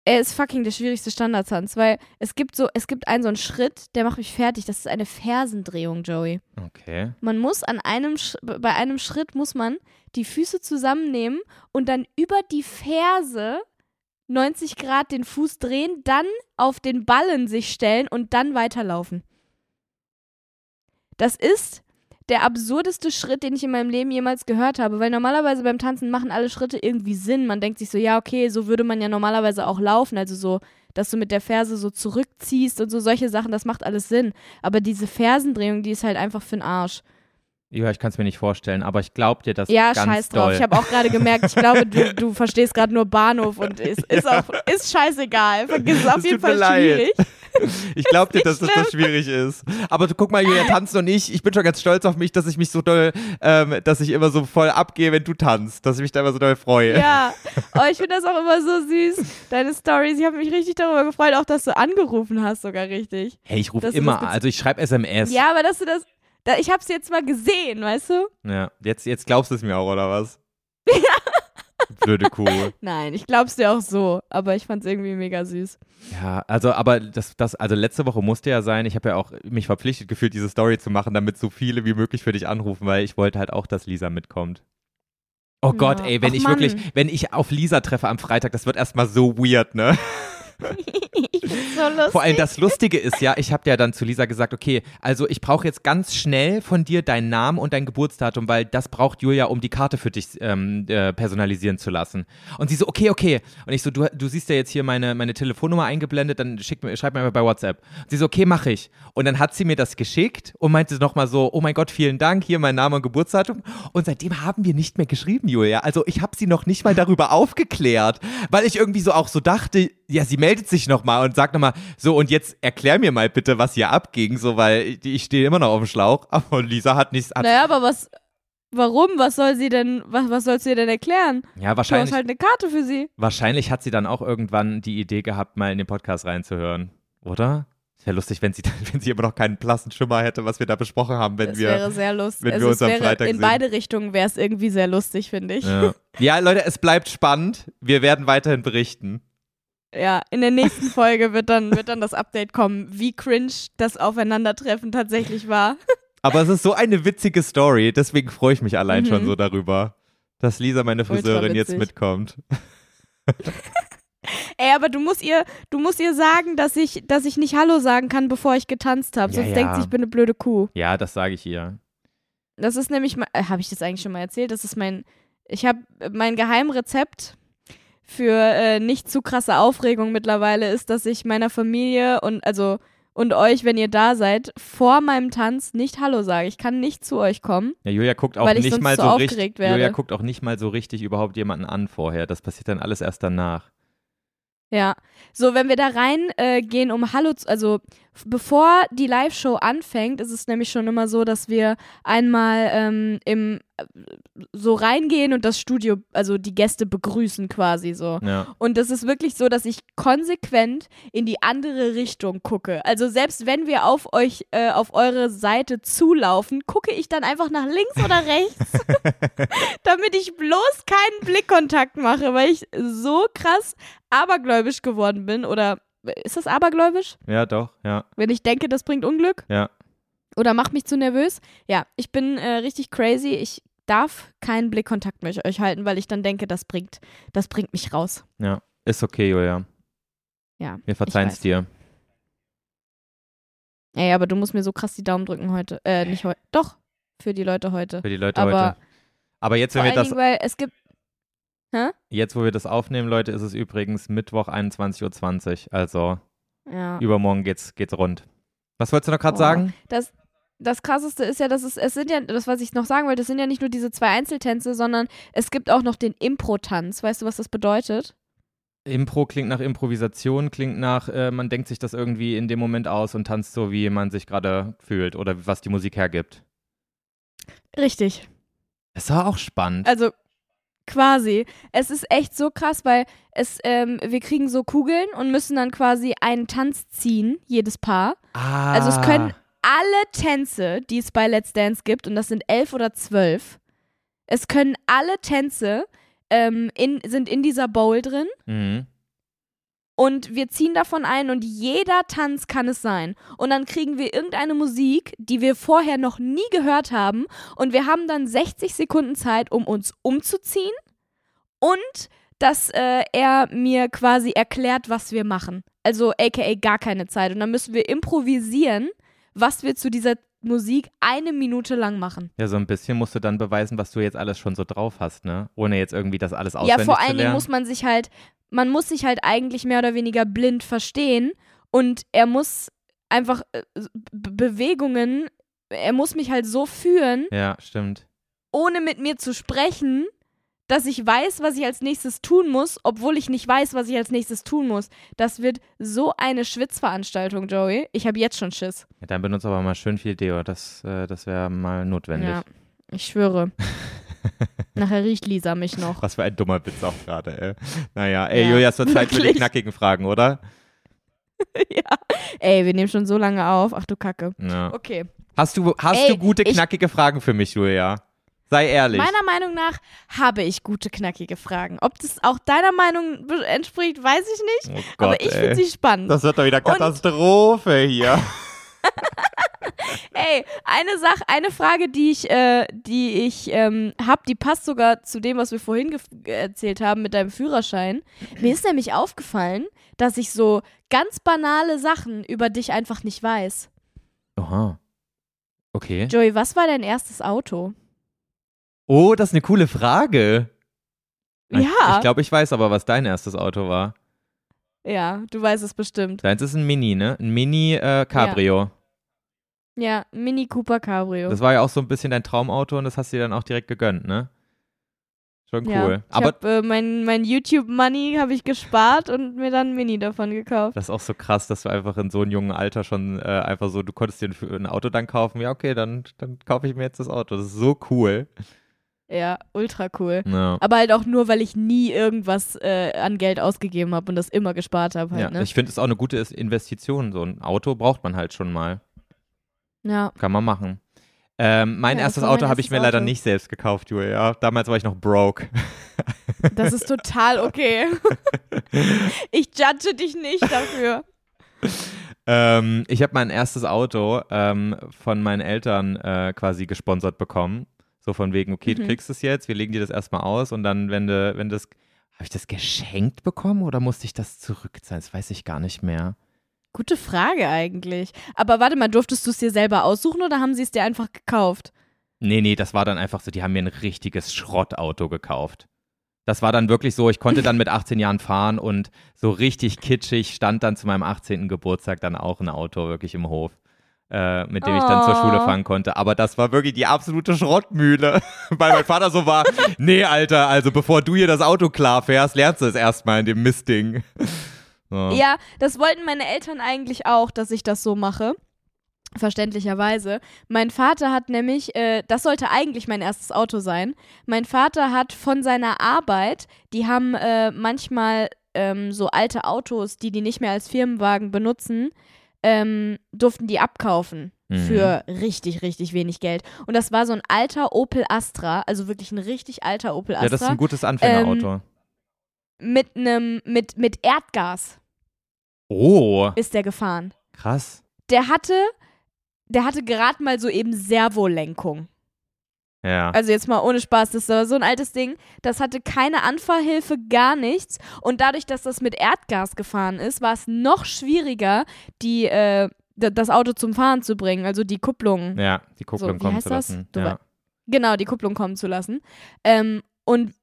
er ist fucking der schwierigste Standardtanz, weil es gibt so, es gibt einen so einen Schritt, der macht mich fertig. Das ist eine Fersendrehung, Joey. Okay. Man muss an einem, bei einem Schritt muss man die Füße zusammennehmen und dann über die Ferse 90 Grad den Fuß drehen, dann auf den Ballen sich stellen und dann weiterlaufen. Das ist der absurdeste Schritt, den ich in meinem Leben jemals gehört habe, weil normalerweise beim Tanzen machen alle Schritte irgendwie Sinn. Man denkt sich so, ja, okay, so würde man ja normalerweise auch laufen, also so, dass du mit der Ferse so zurückziehst und so solche Sachen, das macht alles Sinn. Aber diese Fersendrehung, die ist halt einfach für den Arsch. Ja, ich kann es mir nicht vorstellen, aber ich glaube dir das Ja, ganz scheiß drauf. doll. Ich habe auch gerade gemerkt, ich glaube, du, du verstehst gerade nur Bahnhof und ist, ist auch ist scheißegal. Vergiss es auf jeden Fall leid. schwierig. Ich glaube dir, dass das so schwierig ist. Aber du guck mal, Julia tanzt und ich. Ich bin schon ganz stolz auf mich, dass ich mich so doll, ähm, dass ich immer so voll abgehe, wenn du tanzt. Dass ich mich da immer so doll freue. Ja, oh, ich finde das auch immer so süß. Deine Stories. Ich habe mich richtig darüber gefreut, auch dass du angerufen hast, sogar richtig. Hey, ich rufe immer an. Also ich schreibe SMS. Ja, aber dass du das. Da, ich habe es jetzt mal gesehen, weißt du? Ja, Jetzt, jetzt glaubst du es mir auch, oder was? Blöde Kuh. Nein, ich glaub's dir auch so. Aber ich fand's irgendwie mega süß. Ja, also, aber das, das, also letzte Woche musste ja sein, ich habe ja auch mich verpflichtet gefühlt, diese Story zu machen, damit so viele wie möglich für dich anrufen, weil ich wollte halt auch, dass Lisa mitkommt. Oh Gott, Ja. ey, wenn Ach, ich Mann. wirklich, wenn ich auf Lisa treffe am Freitag, das wird erstmal so weird, ne? so lustig. Vor allem das Lustige ist ja, ich habe ja dann zu Lisa gesagt, okay, also ich brauche jetzt ganz schnell von dir deinen Namen und dein Geburtsdatum, weil das braucht Julia, um die Karte für dich ähm, äh, personalisieren zu lassen. Und sie so, okay, okay. Und ich so, du, du siehst ja jetzt hier meine, meine Telefonnummer eingeblendet, dann schick mir, schreib mir mal bei WhatsApp. Und sie so, okay, mache ich. Und dann hat sie mir das geschickt und meinte nochmal so, oh mein Gott, vielen Dank, hier mein Name und Geburtsdatum. Und seitdem haben wir nicht mehr geschrieben, Julia. Also ich habe sie noch nicht mal darüber aufgeklärt, weil ich irgendwie so auch so dachte, ja, sie meldet sich nochmal und sagt nochmal, so und jetzt erklär mir mal bitte, was hier abging, so, weil ich stehe immer noch auf dem Schlauch. Aber Lisa hat nichts, hat, Naja, aber was. Warum? Was soll sie denn, was, was sollst du ihr denn erklären? ja, Du hast wahrscheinlich, halt eine Karte für sie. wahrscheinlich hat sie dann auch irgendwann die Idee gehabt, mal in den Podcast reinzuhören, oder? Wäre lustig, wenn sie, wenn sie immer noch keinen blassen Schimmer hätte, was wir da besprochen haben, wenn Das wir wäre sehr lustig. wenn wir uns am wäre, Freitag in sehen. beide Richtungen wäre es irgendwie sehr lustig, finde ich. Ja. ja, Leute, es bleibt spannend. Wir werden weiterhin berichten. In der nächsten Folge wird dann, wird dann das Update kommen, wie cringe das Aufeinandertreffen tatsächlich war. Aber es ist so eine witzige Story, deswegen freue ich mich allein Mhm. schon so darüber, dass Lisa, meine Friseurin, jetzt mitkommt. Ey, aber du musst ihr, du musst ihr sagen, dass ich, dass ich nicht Hallo sagen kann, bevor ich getanzt habe. Ja, Sonst ja. denkt sie, ich bin eine blöde Kuh. Ja, das sage ich ihr. Das ist nämlich, äh, habe ich das eigentlich schon mal erzählt? Das ist mein, ich habe mein Geheimrezept für äh, nicht zu krasse Aufregung mittlerweile ist, dass ich meiner Familie und also und euch, wenn ihr da seid, vor meinem Tanz nicht Hallo sage. Ich kann nicht zu euch kommen. Ja, Julia guckt auch nicht mal so richtig. werde. Julia guckt auch nicht mal so richtig überhaupt jemanden an vorher. Das passiert dann alles erst danach. Ja. So, wenn wir da rein äh, gehen, um Hallo zu, also bevor die Live-Show anfängt, ist es nämlich schon immer so, dass wir einmal ähm, im äh, so reingehen und das Studio, also die Gäste begrüßen quasi so. Ja. Und das ist wirklich so, dass ich konsequent in die andere Richtung gucke. Also selbst wenn wir auf euch, äh, auf eure Seite zulaufen, gucke ich dann einfach nach links oder rechts, damit ich bloß keinen Blickkontakt mache, weil ich so krass abergläubisch geworden bin. Oder ist das abergläubisch? Ja, doch, ja, Wenn ich denke, das bringt Unglück? ja. Oder macht mich zu nervös? Ja, ich bin äh, richtig crazy. Ich darf keinen Blickkontakt mit euch halten, weil ich dann denke, das bringt, das bringt mich raus. Ja, ist okay, Julia. Ja. Wir verzeihen es dir. Ey, aber du musst mir so krass die Daumen drücken heute. Äh, nicht heute. Doch, für die Leute heute. Für die Leute Aber heute. Aber jetzt, wenn wir das, Dingen, weil es gibt. Jetzt, wo wir das aufnehmen, Leute, ist es übrigens Mittwoch 21.20 Uhr. Also Ja. übermorgen geht's, geht's rund. Was wolltest du noch gerade Boah. sagen? Das, das krasseste ist ja, dass es, es sind ja, das, was ich noch sagen wollte, es sind ja nicht nur diese zwei Einzeltänze, sondern es gibt auch noch den Impro-Tanz. Weißt du, was das bedeutet? Impro klingt nach Improvisation, klingt nach, äh, man denkt sich das irgendwie in dem Moment aus und tanzt so, wie man sich gerade fühlt oder was die Musik hergibt. Richtig. Es war auch spannend. Also quasi. Es ist echt so krass, weil es, ähm, wir kriegen so Kugeln und müssen dann quasi einen Tanz ziehen, jedes Paar. ah, Also es können alle Tänze, die es bei Let's Dance gibt, und das sind elf oder zwölf, es können alle Tänze ähm, in, sind in dieser Bowl drin Mhm. Und wir ziehen davon ein und jeder Tanz kann es sein. Und dann kriegen wir irgendeine Musik, die wir vorher noch nie gehört haben und wir haben dann 60 Sekunden Zeit, um uns umzuziehen und dass äh, er mir quasi erklärt, was wir machen. Also aka gar keine Zeit. Und dann müssen wir improvisieren, was wir zu dieser Musik eine Minute lang machen. Ja, so ein bisschen musst du dann beweisen, was du jetzt alles schon so drauf hast, ne? Ohne jetzt irgendwie das alles Ja, auswendig vor zu allen Dingen lernen. muss man sich halt, man muss sich halt eigentlich mehr oder weniger blind verstehen und er muss einfach äh, Bewegungen, er muss mich halt so führen, ja, stimmt. ohne mit mir zu sprechen, dass ich weiß, was ich als nächstes tun muss, obwohl ich nicht weiß, was ich als nächstes tun muss. Das wird so eine Schwitzveranstaltung, Joey. Ich habe jetzt schon Schiss. Ja, dann benutzt aber mal schön viel Deo. Das, äh, das wäre mal notwendig. Ja, ich schwöre. Nachher riecht Lisa mich noch. Was für ein dummer Witz auch gerade, ey. Naja, ey, Ja, Julia, es wird Zeit für die knackigen Fragen, oder? ja. Ey, wir nehmen schon so lange auf. Ach du Kacke. Ja. Okay. Hast du, hast Ey, du gute, ich- knackige Fragen für mich, Julia? Sei ehrlich. Meiner Meinung nach habe ich gute, knackige Fragen. Ob das auch deiner Meinung entspricht, weiß ich nicht. oh Gott, aber ich finde sie spannend. Das wird doch wieder Katastrophe hier. Ey, eine Sache, eine Frage, die ich, äh, die ich ähm, habe, die passt sogar zu dem, was wir vorhin erzählt haben mit deinem Führerschein. Mir ist nämlich aufgefallen, dass ich so ganz banale Sachen über dich einfach nicht weiß. Oha. Okay. Joey, was war dein erstes Auto? Oh, das ist eine coole Frage. Ich- Ja, Ich glaube, ich weiß aber, was dein erstes Auto war. ja, du weißt es bestimmt. Deins ist ein Mini, ne? Ein Mini äh, Cabrio. Ja, Mini Cooper Cabrio. Das war ja auch so ein bisschen dein Traumauto und das hast du dir dann auch direkt gegönnt, ne? Schon cool. Ja, ich aber hab, äh, mein, mein YouTube-Money habe ich gespart und mir dann ein Mini davon gekauft. das ist auch so krass, dass du einfach in so einem jungen Alter schon äh, einfach so, du konntest dir ein, ein Auto dann kaufen. Ja, okay, dann, dann kaufe ich mir jetzt das Auto. Das ist so cool. Ja, ultra cool. Ja. Aber halt auch nur, weil ich nie irgendwas äh, an Geld ausgegeben habe und das immer gespart habe halt, ja. ne? Ich finde es auch eine gute Investition. So ein Auto braucht man halt schon mal. Ja. Kann man machen. Ähm, mein Ja, erstes Auto habe ich mir leider Auto. nicht selbst gekauft, Julia. Damals war ich noch broke. Das ist total okay. ich judge dich nicht dafür. Ähm, ich habe mein erstes Auto ähm, von meinen Eltern äh, quasi gesponsert bekommen. So von wegen, okay, du Mhm. kriegst es jetzt, wir legen dir das erstmal aus und dann, wenn du, wenn das, habe ich das geschenkt bekommen oder musste ich das zurückzahlen? Das weiß ich gar nicht mehr. Gute Frage eigentlich. Aber warte mal, durftest du es dir selber aussuchen oder haben sie es dir einfach gekauft? Nee, nee, das war dann einfach so, die haben mir ein richtiges Schrottauto gekauft. Das war dann wirklich so, ich konnte dann mit 18 Jahren fahren und so richtig kitschig stand dann zu meinem 18. Geburtstag dann auch ein Auto wirklich im Hof, äh, mit dem ich dann zur Schule Oh. fahren konnte. Aber das war wirklich die absolute Schrottmühle, weil mein Vater so war, nee, Alter, also bevor du hier das Auto klar fährst, lernst du es erstmal in dem Mistding. So. Ja, das wollten meine Eltern eigentlich auch, dass ich das so mache. Verständlicherweise. Mein Vater hat nämlich, äh, das sollte eigentlich mein erstes Auto sein. Mein Vater hat von seiner Arbeit, die haben äh, manchmal ähm, so alte Autos, die die nicht mehr als Firmenwagen benutzen, ähm, durften die abkaufen Mhm. für richtig, richtig wenig Geld. Und das war so ein alter Opel Astra, also wirklich ein richtig alter Opel Astra Ja, das ist ein gutes Anfängerauto. mit einem mit mit Erdgas oh, ist der gefahren. krass. der hatte, der hatte gerade mal so eben Servolenkung. Ja. Also jetzt mal ohne Spaß, das war so ein altes Ding. Das hatte keine Anfahrhilfe, gar nichts. Und dadurch, dass das mit Erdgas gefahren ist, war es noch schwieriger, die, äh, das Auto zum Fahren zu bringen, also die Kupplung. ja, die Kupplung wie kommen zu lassen. Ja. Genau, die Kupplung kommen zu lassen. Ähm, und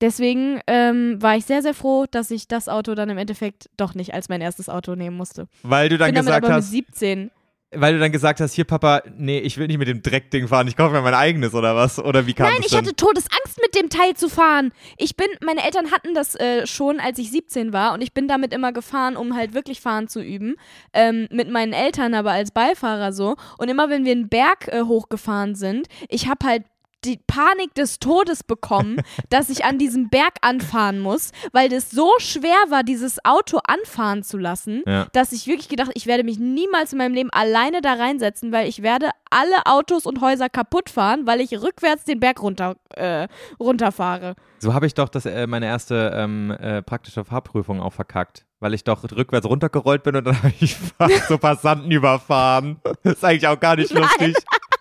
deswegen ähm, war ich sehr, sehr froh, dass ich das Auto dann im Endeffekt doch nicht als mein erstes Auto nehmen musste. Weil du dann Bin gesagt aber mit hast, 17 weil du dann gesagt hast, hier Papa, nee, ich will nicht mit dem Dreckding fahren, ich kaufe mir mein eigenes oder was? Oder wie kam Nein, das ich hatte Todesangst, mit dem Teil zu fahren. Ich bin, meine Eltern hatten das äh, schon, als ich 17 war und ich bin damit immer gefahren, um halt wirklich fahren zu üben. Ähm, mit meinen Eltern aber als Beifahrer so. Und immer wenn wir einen Berg äh, hochgefahren sind, ich habe halt die Panik des Todes bekommen, dass ich an diesem Berg anfahren muss, weil das so schwer war, dieses Auto anfahren zu lassen, Ja. dass ich wirklich gedacht, ich werde mich niemals in meinem Leben alleine da reinsetzen, weil ich werde alle Autos und Häuser kaputt fahren, weil ich rückwärts den Berg runter, äh, runterfahre. So habe ich doch das, äh, meine erste ähm, äh, praktische Fahrprüfung auch verkackt. Weil ich doch rückwärts runtergerollt bin und dann habe ich fast so Passanten überfahren. Das ist eigentlich auch gar nicht lustig.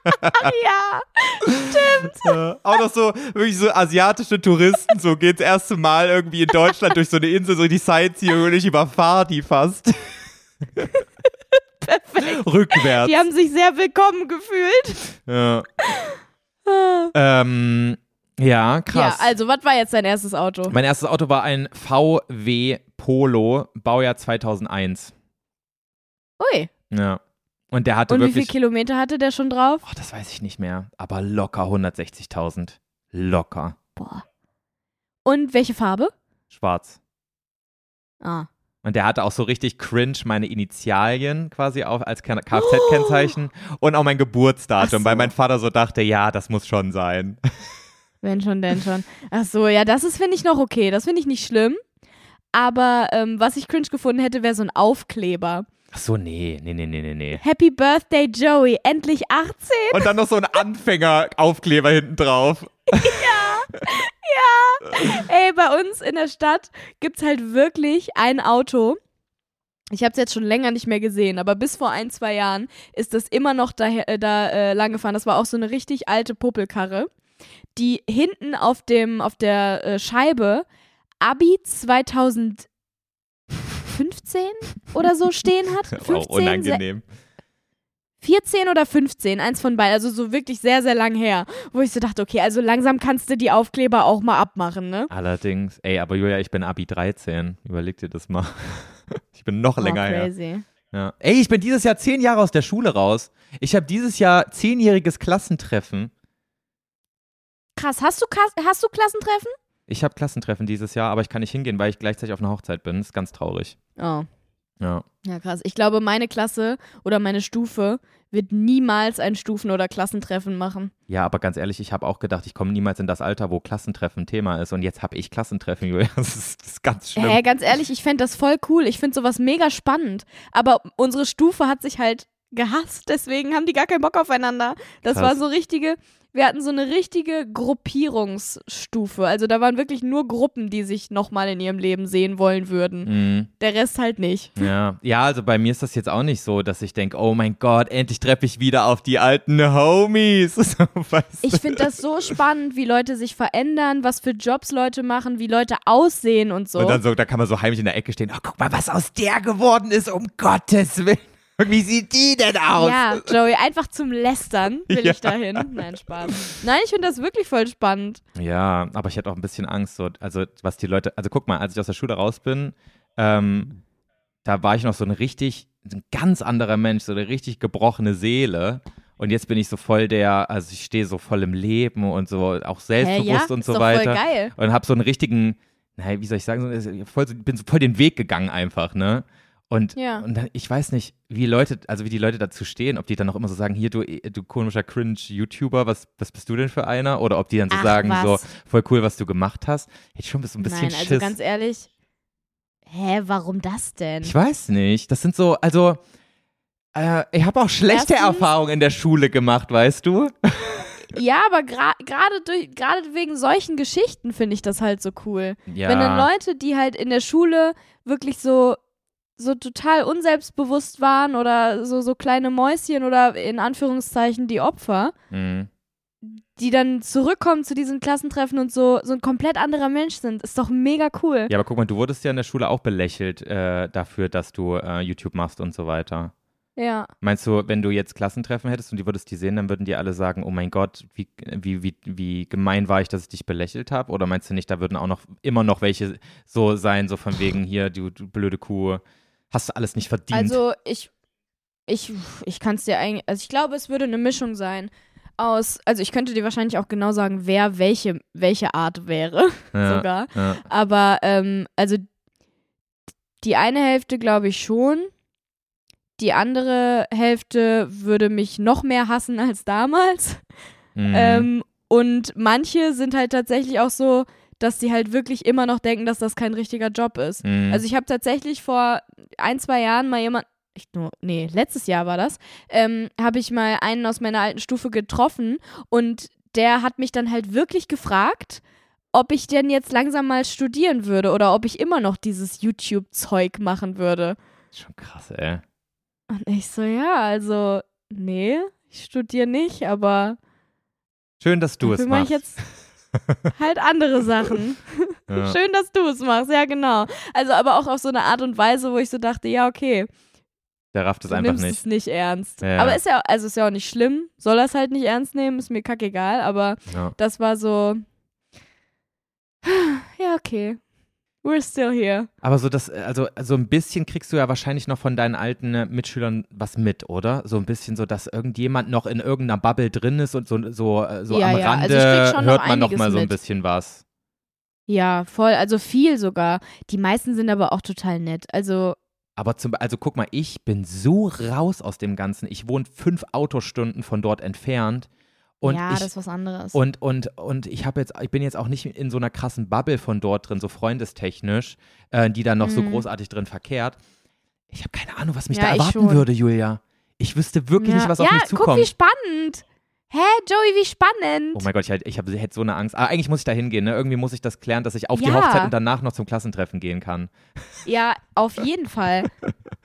Ja, Ja. Auch noch so, wirklich so asiatische Touristen, so geht das erste Mal irgendwie in Deutschland durch so eine Insel, so die Sightseeing und ich überfahre die fast. perfekt. Rückwärts. Die haben sich sehr willkommen gefühlt. Ja. Ähm, ja, krass. Ja, also, was war jetzt dein erstes Auto? Mein erstes Auto war ein VW Polo, Baujahr 2001. Ui. Ja. Und der hatte Und wie wirklich. viele Kilometer hatte der schon drauf? Oh, das weiß ich nicht mehr. Aber locker 160.000. Locker. Boah. Und welche Farbe? Schwarz. Ah. Und der hatte auch so richtig cringe meine Initialien quasi auch als Kfz-Kennzeichen und auch mein Geburtsdatum, so. weil mein Vater so dachte, ja, das muss schon sein. Wenn schon, denn schon. Ach so, ja, das ist, finde ich, noch okay. Das finde ich nicht schlimm. Aber ähm, was ich cringe gefunden hätte, wäre so ein Aufkleber. Ach so, nee, nee, nee, nee, nee, nee. Happy Birthday, Joey. Endlich 18. Und dann noch so ein Anfänger-Aufkleber hinten drauf. Ey, bei uns in der Stadt gibt's halt wirklich ein Auto. Ich habe es jetzt schon länger nicht mehr gesehen, aber bis vor ein, zwei Jahren ist das immer noch da, äh, da äh, lang gefahren. Das war auch so eine richtig alte Popelkarre, die hinten auf, dem, auf der äh, Scheibe Abi 2015 oder so stehen hat. Aber auch 15, se- unangenehm. 14 oder 15, eins von beiden, also so wirklich sehr, sehr lang her, wo ich so dachte, okay, also langsam kannst du die Aufkleber auch mal abmachen, ne? Allerdings, ey, aber Julia, ich bin Abi 13. Überleg dir das mal. Ich bin noch länger oh, her. crazy. Ja. Ey, ich bin dieses Jahr zehn Jahre aus der Schule raus. Ich habe dieses Jahr zehnjähriges Klassentreffen. Krass, hast du, Kas- hast du Klassentreffen? Ich habe Klassentreffen dieses Jahr, aber ich kann nicht hingehen, weil ich gleichzeitig auf einer Hochzeit bin. Das ist ganz traurig. Oh. Ja. Ja, krass. Ich glaube, meine Klasse oder meine Stufe wird niemals ein Stufen- oder Klassentreffen machen. Ja, aber ganz ehrlich, ich habe auch gedacht, ich komme niemals in das Alter, wo Klassentreffen Thema ist. Und jetzt habe ich Klassentreffen, Julia. Das ist, das ist ganz schlimm. Hä, ganz ehrlich, ich fände das voll cool. Ich finde sowas mega spannend. Aber unsere Stufe hat sich halt gehasst, deswegen haben die gar keinen Bock aufeinander. Das Krass. war so richtige, wir hatten so eine richtige Gruppierungsstufe. Also da waren wirklich nur Gruppen, die sich nochmal in ihrem Leben sehen wollen würden. Mhm. Der Rest halt nicht. Ja. ja, also bei mir ist das jetzt auch nicht so, dass ich denke, oh mein Gott, endlich treffe ich wieder auf die alten Homies. Weißt du? Ich finde das so spannend, wie Leute sich verändern, was für Jobs Leute machen, wie Leute aussehen und so. Und dann so, da kann man so heimlich in der Ecke stehen, oh, guck mal, was aus der geworden ist, um Gottes Willen. Wie sieht die denn aus? Ja, Joey, einfach zum Lästern will Ja. ich dahin. Nein, Spaß. Nein, ich finde das wirklich voll spannend. Ja, aber ich hatte auch ein bisschen Angst, so, also was die Leute, also guck mal, als ich aus der Schule raus bin, ähm, da war ich noch so ein richtig, ein ganz anderer Mensch, so eine richtig gebrochene Seele. Und jetzt bin ich so voll der, also ich stehe so voll im Leben und so auch selbstbewusst ja? und so weiter. voll geil. Und habe so einen richtigen, naja, wie soll ich sagen, so, ich voll, bin so voll den Weg gegangen einfach, ne? Und, Ja. und dann, ich weiß nicht, wie Leute, also wie die Leute dazu stehen, ob die dann auch immer so sagen, hier, du, du komischer Cringe-YouTuber, was, was bist du denn für einer? Oder ob die dann so Ach, sagen, so, was. voll cool, was du gemacht hast. Hätte ich schon so ein bisschen Nein, also Schiss. ganz ehrlich. Hä, warum das denn? ich weiß nicht. Das sind so, also, äh, ich habe auch schlechte Erstens- Erfahrungen in der Schule gemacht, weißt du? Ja, aber gra- gerade gerade wegen solchen Geschichten finde ich das halt so cool. Ja. Wenn dann Leute, die halt in der Schule wirklich so so total unselbstbewusst waren oder so so kleine Mäuschen oder in Anführungszeichen die Opfer, Mhm. die dann zurückkommen zu diesen Klassentreffen und so so ein komplett anderer Mensch sind, ist doch mega cool. Ja, aber guck mal, du wurdest ja in der Schule auch belächelt äh, dafür, dass du äh, YouTube machst und so weiter. Ja. Meinst du, wenn du jetzt Klassentreffen hättest und die würdest die sehen, dann würden die alle sagen, oh mein Gott, wie, wie, wie, wie gemein war ich, dass ich dich belächelt habe? Oder meinst du nicht, da würden auch noch immer noch welche so sein, so von wegen hier, du, du blöde Kuh, hast du alles nicht verdient? Also ich, ich, ich kann es dir eigentlich, also ich glaube, es würde eine Mischung sein aus, also ich könnte dir wahrscheinlich auch genau sagen, wer welche, welche Art wäre, ja, sogar. Ja. Aber, ähm, also die eine Hälfte glaube ich schon. Die andere Hälfte würde mich noch mehr hassen als damals. Mhm. Ähm, und manche sind halt tatsächlich auch so, dass sie halt wirklich immer noch denken, dass das kein richtiger Job ist. Mhm. Also ich habe tatsächlich vor ein, zwei Jahren mal jemand, ich nur, nee, letztes Jahr war das, ähm, habe ich mal einen aus meiner alten Stufe getroffen und der hat mich dann halt wirklich gefragt, ob ich denn jetzt langsam mal studieren würde oder ob ich immer noch dieses YouTube-Zeug machen würde. Schon krass, ey. Und ich so, ja, also, nee, ich studiere nicht, aber Schön, dass du es machst. ich jetzt halt andere Sachen. ja. Schön, dass du es machst, ja genau. Also aber auch auf so eine Art und Weise, wo ich so dachte, ja, okay, Der rafft es du einfach nimmst nicht. es nicht ernst. Ja. Aber ist ja, also ist ja auch nicht schlimm, soll das halt nicht ernst nehmen, ist mir kackegal, aber Ja. das war so, ja, okay, we're still here. Aber so das, also so ein bisschen kriegst du ja wahrscheinlich noch von deinen alten äh, Mitschülern was mit, oder? So ein bisschen so, dass irgendjemand noch in irgendeiner Bubble drin ist und so, so, äh, so Ja, am ja, also Rande noch hört man noch mal so ein mit. bisschen was. Ja, voll, also viel sogar. Die meisten sind aber auch total nett. Also, Aber zum, also guck mal, ich bin so raus aus dem Ganzen. Ich wohne fünf Autostunden von dort entfernt. Und ja, ich, das ist was anderes. Und, und, und ich habe jetzt, ich bin jetzt auch nicht in so einer krassen Bubble von dort drin, so freundestechnisch, äh, die da noch so Mhm. großartig drin verkehrt. Ich habe keine Ahnung, was mich Ja, da erwarten würde, Julia. Ich wüsste wirklich ja, nicht, was auf mich guck, zukommt. wie spannend. Hä, Joey, wie spannend. Oh mein Gott, ich, halt, ich hab, hätte so eine Angst. Aber eigentlich muss ich da hingehen, ne? Irgendwie muss ich das klären, dass ich auf die Ja. Hochzeit und danach noch zum Klassentreffen gehen kann. Ja, auf jeden Fall.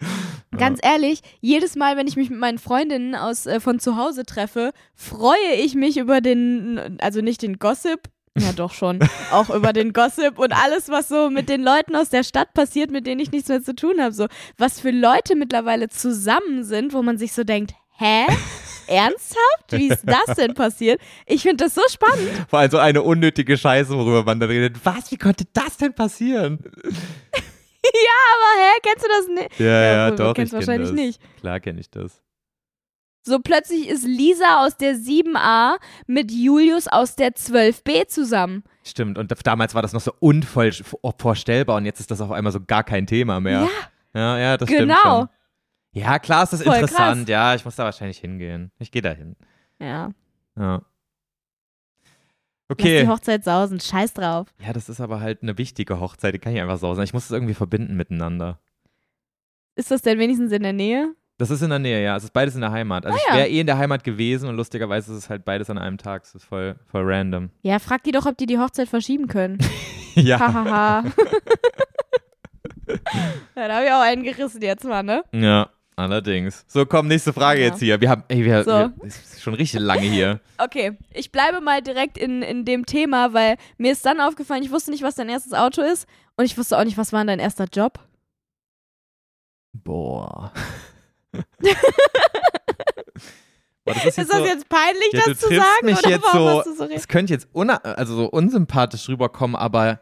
Ganz ehrlich, jedes Mal, wenn ich mich mit meinen Freundinnen aus äh, von zu Hause treffe, freue ich mich über den, also nicht den Gossip, ja doch schon, auch über den Gossip und alles, was so mit den Leuten aus der Stadt passiert, mit denen ich nichts mehr zu tun habe. So, was für Leute mittlerweile zusammen sind, wo man sich so denkt, hä? Ernsthaft? Wie ist das denn passiert? Ich finde das so spannend. Vor allem so eine unnötige Scheiße, worüber man dann redet. Was? Wie konnte das denn passieren? Aber hä, kennst du das nicht? Ja, ja, wohl, doch. kennst ich kenn wahrscheinlich das. nicht. Klar kenne ich das. So plötzlich ist Lisa aus der 7a mit Julius aus der 12b zusammen. Stimmt. Und damals war das noch so unvorstellbar und jetzt ist das auf einmal so gar kein Thema mehr. Ja, Ja, ja, das stimmt genau. Ja, klar ist das Voll interessant. Ja, ich muss da wahrscheinlich hingehen. Ich gehe da hin. Ja. Ja. Lass Okay. die Hochzeit sausen. Scheiß drauf. Ja, das ist aber halt eine wichtige Hochzeit. Die kann ich einfach sausen. Ich muss es irgendwie verbinden miteinander. Ist das denn wenigstens in der Nähe? Das ist in der Nähe, ja. Es ist beides in der Heimat. Also Ah, ich ja. wäre eh in der Heimat gewesen und lustigerweise ist es halt beides an einem Tag. Es ist voll, voll random. Ja, frag die doch, ob die die Hochzeit verschieben können. ja. Hahaha. ja, da habe ich auch einen gerissen jetzt mal, ne? Ja, allerdings. So, komm, nächste Frage Ja. jetzt hier. Wir haben, ey, wir, So. wir ist schon richtig lange hier. Okay, ich bleibe mal direkt in, in dem Thema, weil mir ist dann aufgefallen, ich wusste nicht, was dein erstes Auto ist und ich wusste auch nicht, was war dein erster Job. Boah. Boah, das ist, Ist jetzt das so, jetzt peinlich, ja, das zu sagen? mich oder jetzt so, so es könnte jetzt also so unsympathisch rüberkommen, aber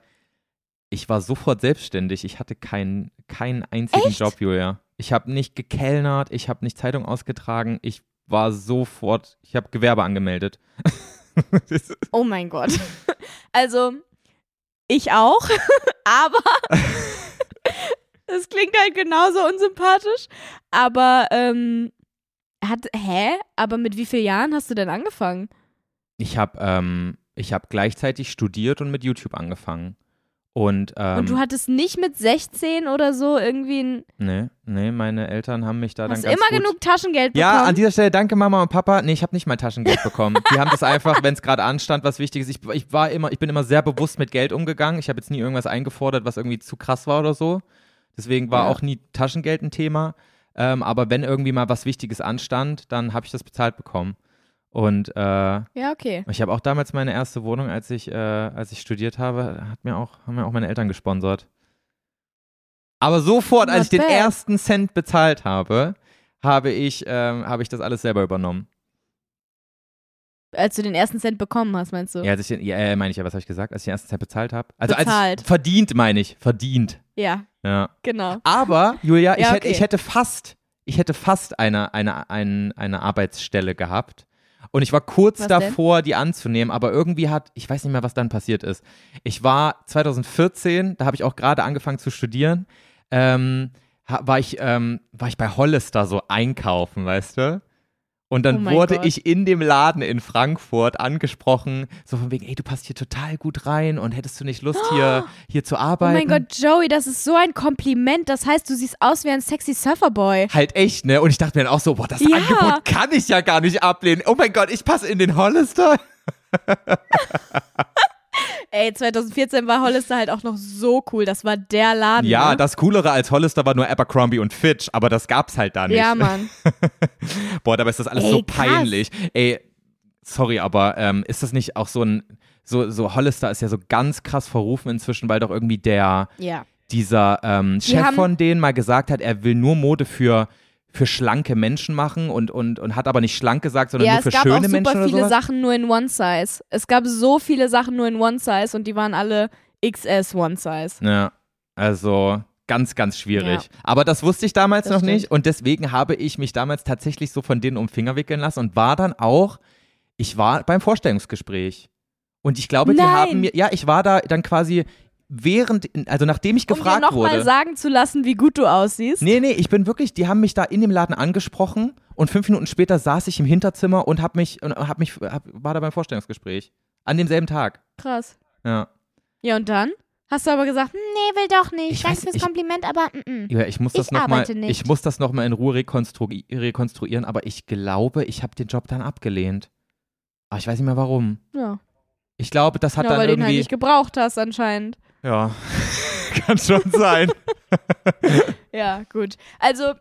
ich war sofort selbstständig. Ich hatte keinen keinen einzigen Echt? Job, Julia. Ich habe nicht gekellnert, ich habe nicht Zeitung ausgetragen, ich war sofort, ich habe Gewerbe angemeldet. Oh mein Gott. Also, ich auch, aber es klingt halt genauso unsympathisch. Aber, ähm, hat, hä? Aber mit wie vielen Jahren hast du denn angefangen? ich habe ähm, ich hab gleichzeitig studiert und mit YouTube angefangen. Und, ähm, Und du hattest nicht mit 16 oder so irgendwie ein. nee, nee, meine Eltern haben mich da Hast dann du ganz immer gut genug Taschengeld bekommen? Ja, an dieser Stelle danke Mama und Papa. Nee, ich habe nicht mein Taschengeld bekommen. Die haben das einfach, wenn es gerade anstand, was Wichtiges. Ich, ich war immer, ich bin immer sehr bewusst mit Geld umgegangen. Ich habe jetzt nie irgendwas eingefordert, was irgendwie zu krass war oder so. Deswegen war Ja. auch nie Taschengeld ein Thema. Ähm, aber wenn irgendwie mal was Wichtiges anstand, dann habe ich das bezahlt bekommen. Und äh, ja, okay. ich habe auch damals meine erste Wohnung, als ich, äh, als ich studiert habe, hat mir auch, haben mir auch meine Eltern gesponsert. Aber sofort, als ich den ersten Cent bezahlt habe, habe ich, ähm, habe ich das alles selber übernommen. Als du den ersten Cent bekommen hast, meinst du? Ja, als ich den, ja, äh, meine ich ja, was habe ich gesagt, als ich den ersten Cent bezahlt habe? Also als Bezahlt. ich, verdient, meine ich, verdient. Ja, Ja. genau. Aber, Julia, ich, Ja, hätte, okay. ich hätte fast, ich hätte fast eine, eine, eine, eine Arbeitsstelle gehabt. Und ich war kurz Was denn? davor, die anzunehmen, aber irgendwie hat, ich weiß nicht mehr, was dann passiert ist. Ich war 2014, da habe ich auch gerade angefangen zu studieren, ähm, war, ich, ähm, war ich bei Hollister so einkaufen, weißt du? Und Oh dann mein wurde Gott. ich in dem Laden in Frankfurt angesprochen, so von wegen, ey, du passt hier total gut rein und hättest du nicht Lust, hier, hier zu Oh arbeiten? mein Gott, Joey, das ist so ein Kompliment. Das heißt, du siehst aus wie ein sexy Surferboy. halt echt, ne? Und ich dachte mir dann auch so, boah, das Ja. Angebot kann ich ja gar nicht ablehnen. Oh mein Gott, ich passe in den Hollister. Ey, 2014 war Hollister halt auch noch so cool. Das war der Laden. Ja, ne? das Coolere als Hollister war nur Abercrombie und Fitch, aber das gab's halt da nicht. Ja, Mann. Boah, dabei ist das alles Ey, so krass. peinlich. Ey, sorry, aber ähm, ist das nicht auch so ein, so, so Hollister ist ja so ganz krass verrufen inzwischen, weil doch irgendwie der, Ja. dieser ähm, Chef haben- von denen mal gesagt hat, er will nur Mode für für schlanke Menschen machen und, und, und hat aber nicht schlank gesagt, sondern Ja, nur es für gab schöne auch Menschen super oder viele sowas. Sachen nur in One Size. Es gab so viele Sachen nur in One Size und die waren alle XS One Size. Ja, also ganz, ganz schwierig. Ja. Aber das wusste ich damals Das noch stimmt. nicht und deswegen habe ich mich damals tatsächlich so von denen um Finger wickeln lassen und war dann auch, ich war beim Vorstellungsgespräch. Und ich glaube, die Nein. haben mir, ja, ich war da dann quasi während, also nachdem ich Um dir gefragt nochmal wurde. sagen zu lassen, wie gut du aussiehst. Nee, nee, ich bin wirklich, die haben mich da in dem Laden angesprochen und fünf Minuten später saß ich im Hinterzimmer und hab mich, und hab mich, hab, war da beim Vorstellungsgespräch. An demselben Tag. Krass. Ja. Ja, und dann? Hast du aber gesagt, nee, will doch nicht. Ich Danke weiß- fürs ich- Kompliment, aber mm. Ja, ich muss das Ich noch mal, arbeite nicht. ich muss das noch mal in Ruhe rekonstru rekonstruieren, aber ich glaube, ich habe den Job dann abgelehnt. Aber ich weiß nicht mehr warum. ja. Ich glaube, das hat ja, dann weil du den halt irgendwie. nicht gebraucht hast anscheinend. Ja, kann schon sein. Ja, gut. Also,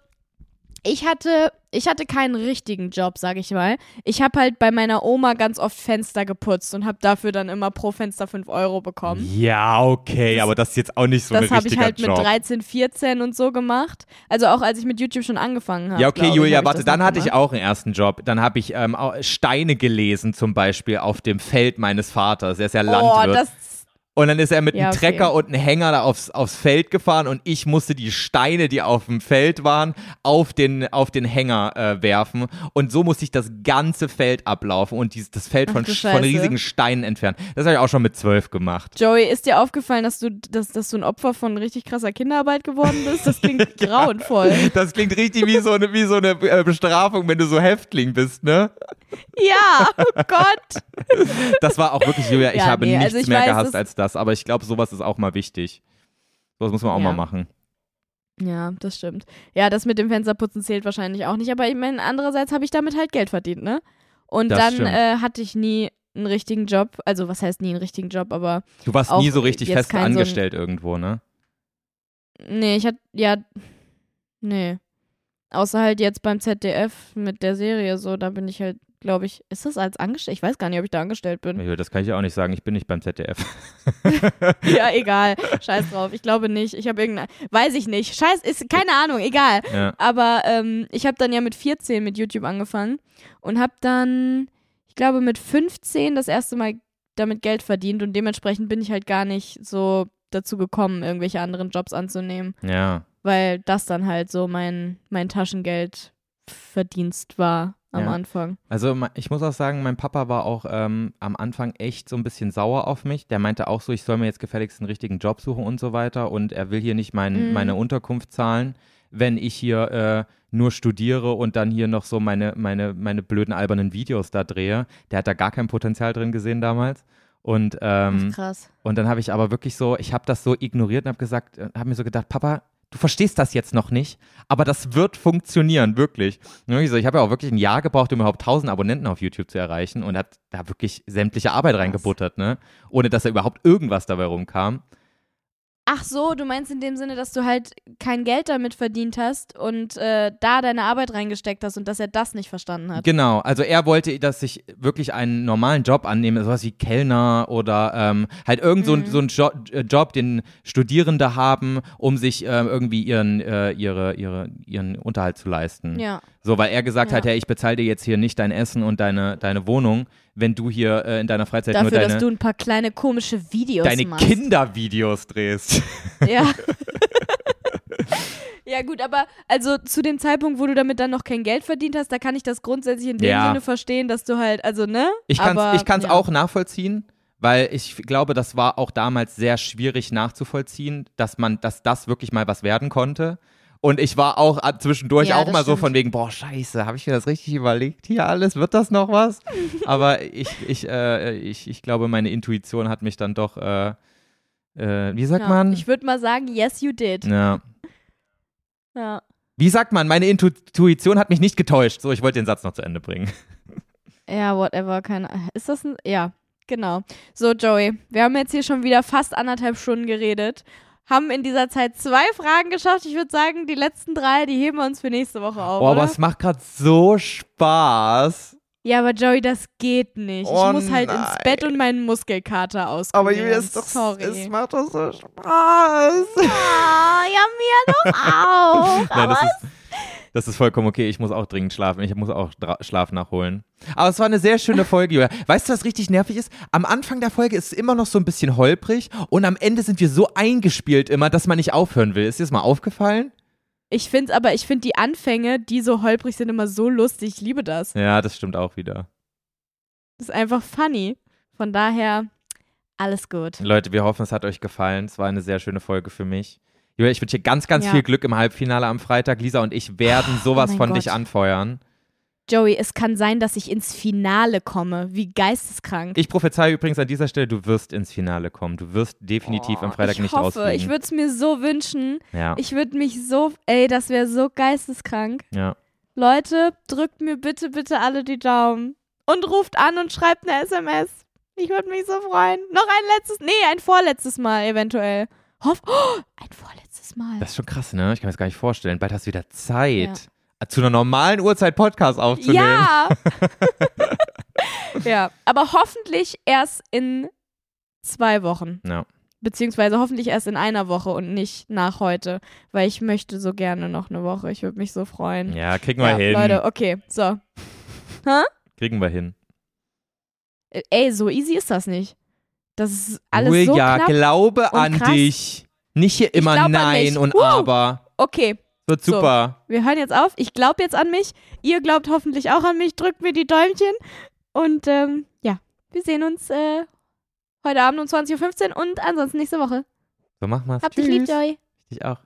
ich hatte, ich hatte keinen richtigen Job, sag ich mal. Ich habe halt bei meiner Oma ganz oft Fenster geputzt und habe dafür dann immer pro Fenster 5 Euro bekommen. ja, okay, Das- aber das ist jetzt auch nicht so das ein habe ich richtiger halt Job. mit 13, 14 und so gemacht. Also auch als ich mit YouTube schon angefangen habe. ja, okay, ich, Julia, ich warte, das dann hatte ich gemacht. auch einen ersten Job. Dann habe ich ähm, Steine gelesen, zum Beispiel auf dem Feld meines Vaters. Er ist ja Oh, Landwirt. das. Und dann ist er mit Ja, einem okay. Trecker und einem Hänger da aufs, aufs Feld gefahren und ich musste die Steine, die auf dem Feld waren, auf den, auf den Hänger äh, werfen. Und so musste ich das ganze Feld ablaufen und dieses, das Feld von, von riesigen Steinen entfernen. Das habe ich auch schon mit zwölf gemacht. Joey, ist dir aufgefallen, dass du, dass, dass du ein Opfer von richtig krasser Kinderarbeit geworden bist? Das klingt grauenvoll. Das klingt richtig wie so eine, wie so eine äh, Bestrafung, wenn du so Häftling bist, ne? Ja, oh Gott. Das war auch wirklich, Julia, ich Ja, habe nee, nichts also ich mehr weiß, gehasst als das. Aber ich glaube, sowas ist auch mal wichtig. Sowas muss man auch Ja. mal machen. Ja, das stimmt. Ja, das mit dem Fensterputzen zählt wahrscheinlich auch nicht, aber ich meine, andererseits habe ich damit halt Geld verdient, ne? Und Das dann äh, hatte ich nie einen richtigen Job. Also, was heißt nie einen richtigen Job, aber Du warst nie so richtig fest kein so angestellt irgendwo, ne? nee, ich hatte, ja, nee. Außer halt jetzt beim ZDF mit der Serie so, da bin ich halt glaube ich. Ist das als angestellt? Ich weiß gar nicht, ob ich da angestellt bin. Das kann ich ja auch nicht sagen. Ich bin nicht beim ZDF. ja, egal. Scheiß drauf. Ich glaube nicht. Ich habe irgendeine. Weiß ich nicht. Scheiß, ist keine Ahnung, egal. Ja. Aber ähm, ich habe dann ja mit 14 mit YouTube angefangen und habe dann, ich glaube, mit 15 das erste Mal damit Geld verdient und dementsprechend bin ich halt gar nicht so dazu gekommen, irgendwelche anderen Jobs anzunehmen, ja. weil das dann halt so mein, mein Taschengeldverdienst war am Ja. Anfang. Also ich muss auch sagen, mein Papa war auch ähm, am Anfang echt so ein bisschen sauer auf mich. Der meinte auch so, ich soll mir jetzt gefälligst einen richtigen Job suchen und so weiter. Und er will hier nicht mein, Mhm. meine Unterkunft zahlen, wenn ich hier äh, nur studiere und dann hier noch so meine, meine, meine blöden albernen Videos da drehe. Der hat da gar kein Potenzial drin gesehen damals. Und, ähm, krass. und dann habe ich aber wirklich so, ich habe das so ignoriert und habe gesagt, habe mir so gedacht, Papa, du verstehst das jetzt noch nicht, aber das wird funktionieren, wirklich. Ich habe ja auch wirklich ein Jahr gebraucht, um überhaupt 1000 Abonnenten auf YouTube zu erreichen und hat da wirklich sämtliche Arbeit reingebuttert, ne? Ohne dass da überhaupt irgendwas dabei rumkam. Ach so, du meinst in dem Sinne, dass du halt kein Geld damit verdient hast und äh, da deine Arbeit reingesteckt hast und dass er das nicht verstanden hat. Genau, also er wollte, dass ich wirklich einen normalen Job annehme, sowas wie Kellner oder ähm, halt irgend so, Mhm. so einen jo äh, Job, den Studierende haben, um sich ähm, irgendwie ihren, äh, ihre, ihre, ihren Unterhalt zu leisten. Ja. So, weil er gesagt Ja. hat, hey, ich bezahle dir jetzt hier nicht dein Essen und deine, deine Wohnung, wenn du hier äh, in deiner Freizeit Dafür, nur dass deine, du ein paar kleine komische Videos deine. Kindervideos drehst. Ja. ja, gut, aber also zu dem Zeitpunkt, wo du damit dann noch kein Geld verdient hast, da kann ich das grundsätzlich in dem Ja. Sinne verstehen, dass du halt, also, ne? Ich kann es Aber, ich kann's ja. auch nachvollziehen, weil ich glaube, das war auch damals sehr schwierig nachzuvollziehen, dass man, dass das wirklich mal was werden konnte. Und ich war auch äh, zwischendurch Ja, auch mal so stimmt. von wegen, boah, scheiße, habe ich mir das richtig überlegt hier alles? Wird das noch was? Aber ich, ich, äh, ich, ich glaube, meine Intuition hat mich dann doch, äh, äh, wie sagt Ja. man? Ich würde mal sagen, yes, you did. ja. Ja. Wie sagt man, meine Intu Intuition hat mich nicht getäuscht. So, ich wollte den Satz noch zu Ende bringen. Ja, whatever, keine Ist das ein. Ja, genau. So, Joey, wir haben jetzt hier schon wieder fast anderthalb Stunden geredet. Haben in dieser Zeit zwei Fragen geschafft. Ich würde sagen, die letzten drei, die heben wir uns für nächste Woche auf. Oh, aber oder? es macht gerade so Spaß. Ja, aber Joey, das geht nicht. Oh ich muss halt ins nein. Bett und meinen Muskelkater aus. Aber Julia, ist doch, Sorry. es macht doch so Spaß. Ah, ja, mir doch auch. Nein, das aber ist, das ist vollkommen okay. Ich muss auch dringend schlafen. Ich muss auch Schlaf nachholen. Aber es war eine sehr schöne Folge, Julia. Weißt du, was richtig nervig ist? Am Anfang der Folge ist es immer noch so ein bisschen holprig und am Ende sind wir so eingespielt immer, dass man nicht aufhören will. Ist dir das mal aufgefallen? ich finde aber, ich finde die Anfänge, die so holprig sind, immer so lustig. Ich liebe das. Ja, das stimmt auch wieder. Das ist einfach funny. Von daher, alles gut. Leute, wir hoffen, es hat euch gefallen. Es war eine sehr schöne Folge für mich. Ich wünsche dir ganz, ganz Ja. viel Glück im Halbfinale am Freitag. Lisa und ich werden sowas mein von Gott. dich anfeuern. Joey, es kann sein, dass ich ins Finale komme. Wie geisteskrank. Ich prophezei übrigens an dieser Stelle, du wirst ins Finale kommen. Du wirst definitiv am Freitag Oh, ich nicht hoffe, ich würde es mir so wünschen. ja, Ich würde mich so, ey, das wäre so geisteskrank. ja. Leute, drückt mir bitte, bitte alle die Daumen. Und ruft an und schreibt eine SMS. Ich würde mich so freuen. Noch ein letztes, nee, ein vorletztes Mal eventuell. Hoff, oh, ein vorletztes Mal. Das ist schon krass, ne? Ich kann mir das gar nicht vorstellen. Bald hast du wieder Zeit, zu einer normalen Uhrzeit Podcast aufzunehmen. Ja. ja, aber hoffentlich erst in zwei Wochen. Ja. Beziehungsweise hoffentlich erst in einer Woche und nicht nach heute. Weil ich möchte so gerne noch eine Woche. Ich würde mich so freuen. Ja, kriegen wir Ja, hin. Leute, okay, so. Kriegen wir hin. Äh, Ey, so easy ist das nicht. Das ist alles so Julia, knapp. glaube an krass. dich. Nicht hier immer Nein und Woo. Aber. Okay, Wird So. super. wir hören jetzt auf. Ich glaube jetzt an mich. Ihr glaubt hoffentlich auch an mich. Drückt mir die Däumchen. Und ähm, ja, wir sehen uns äh, heute Abend um 20.15 Uhr und ansonsten nächste Woche. So machen wir's. Habt dich lieb. Joey. Ich auch.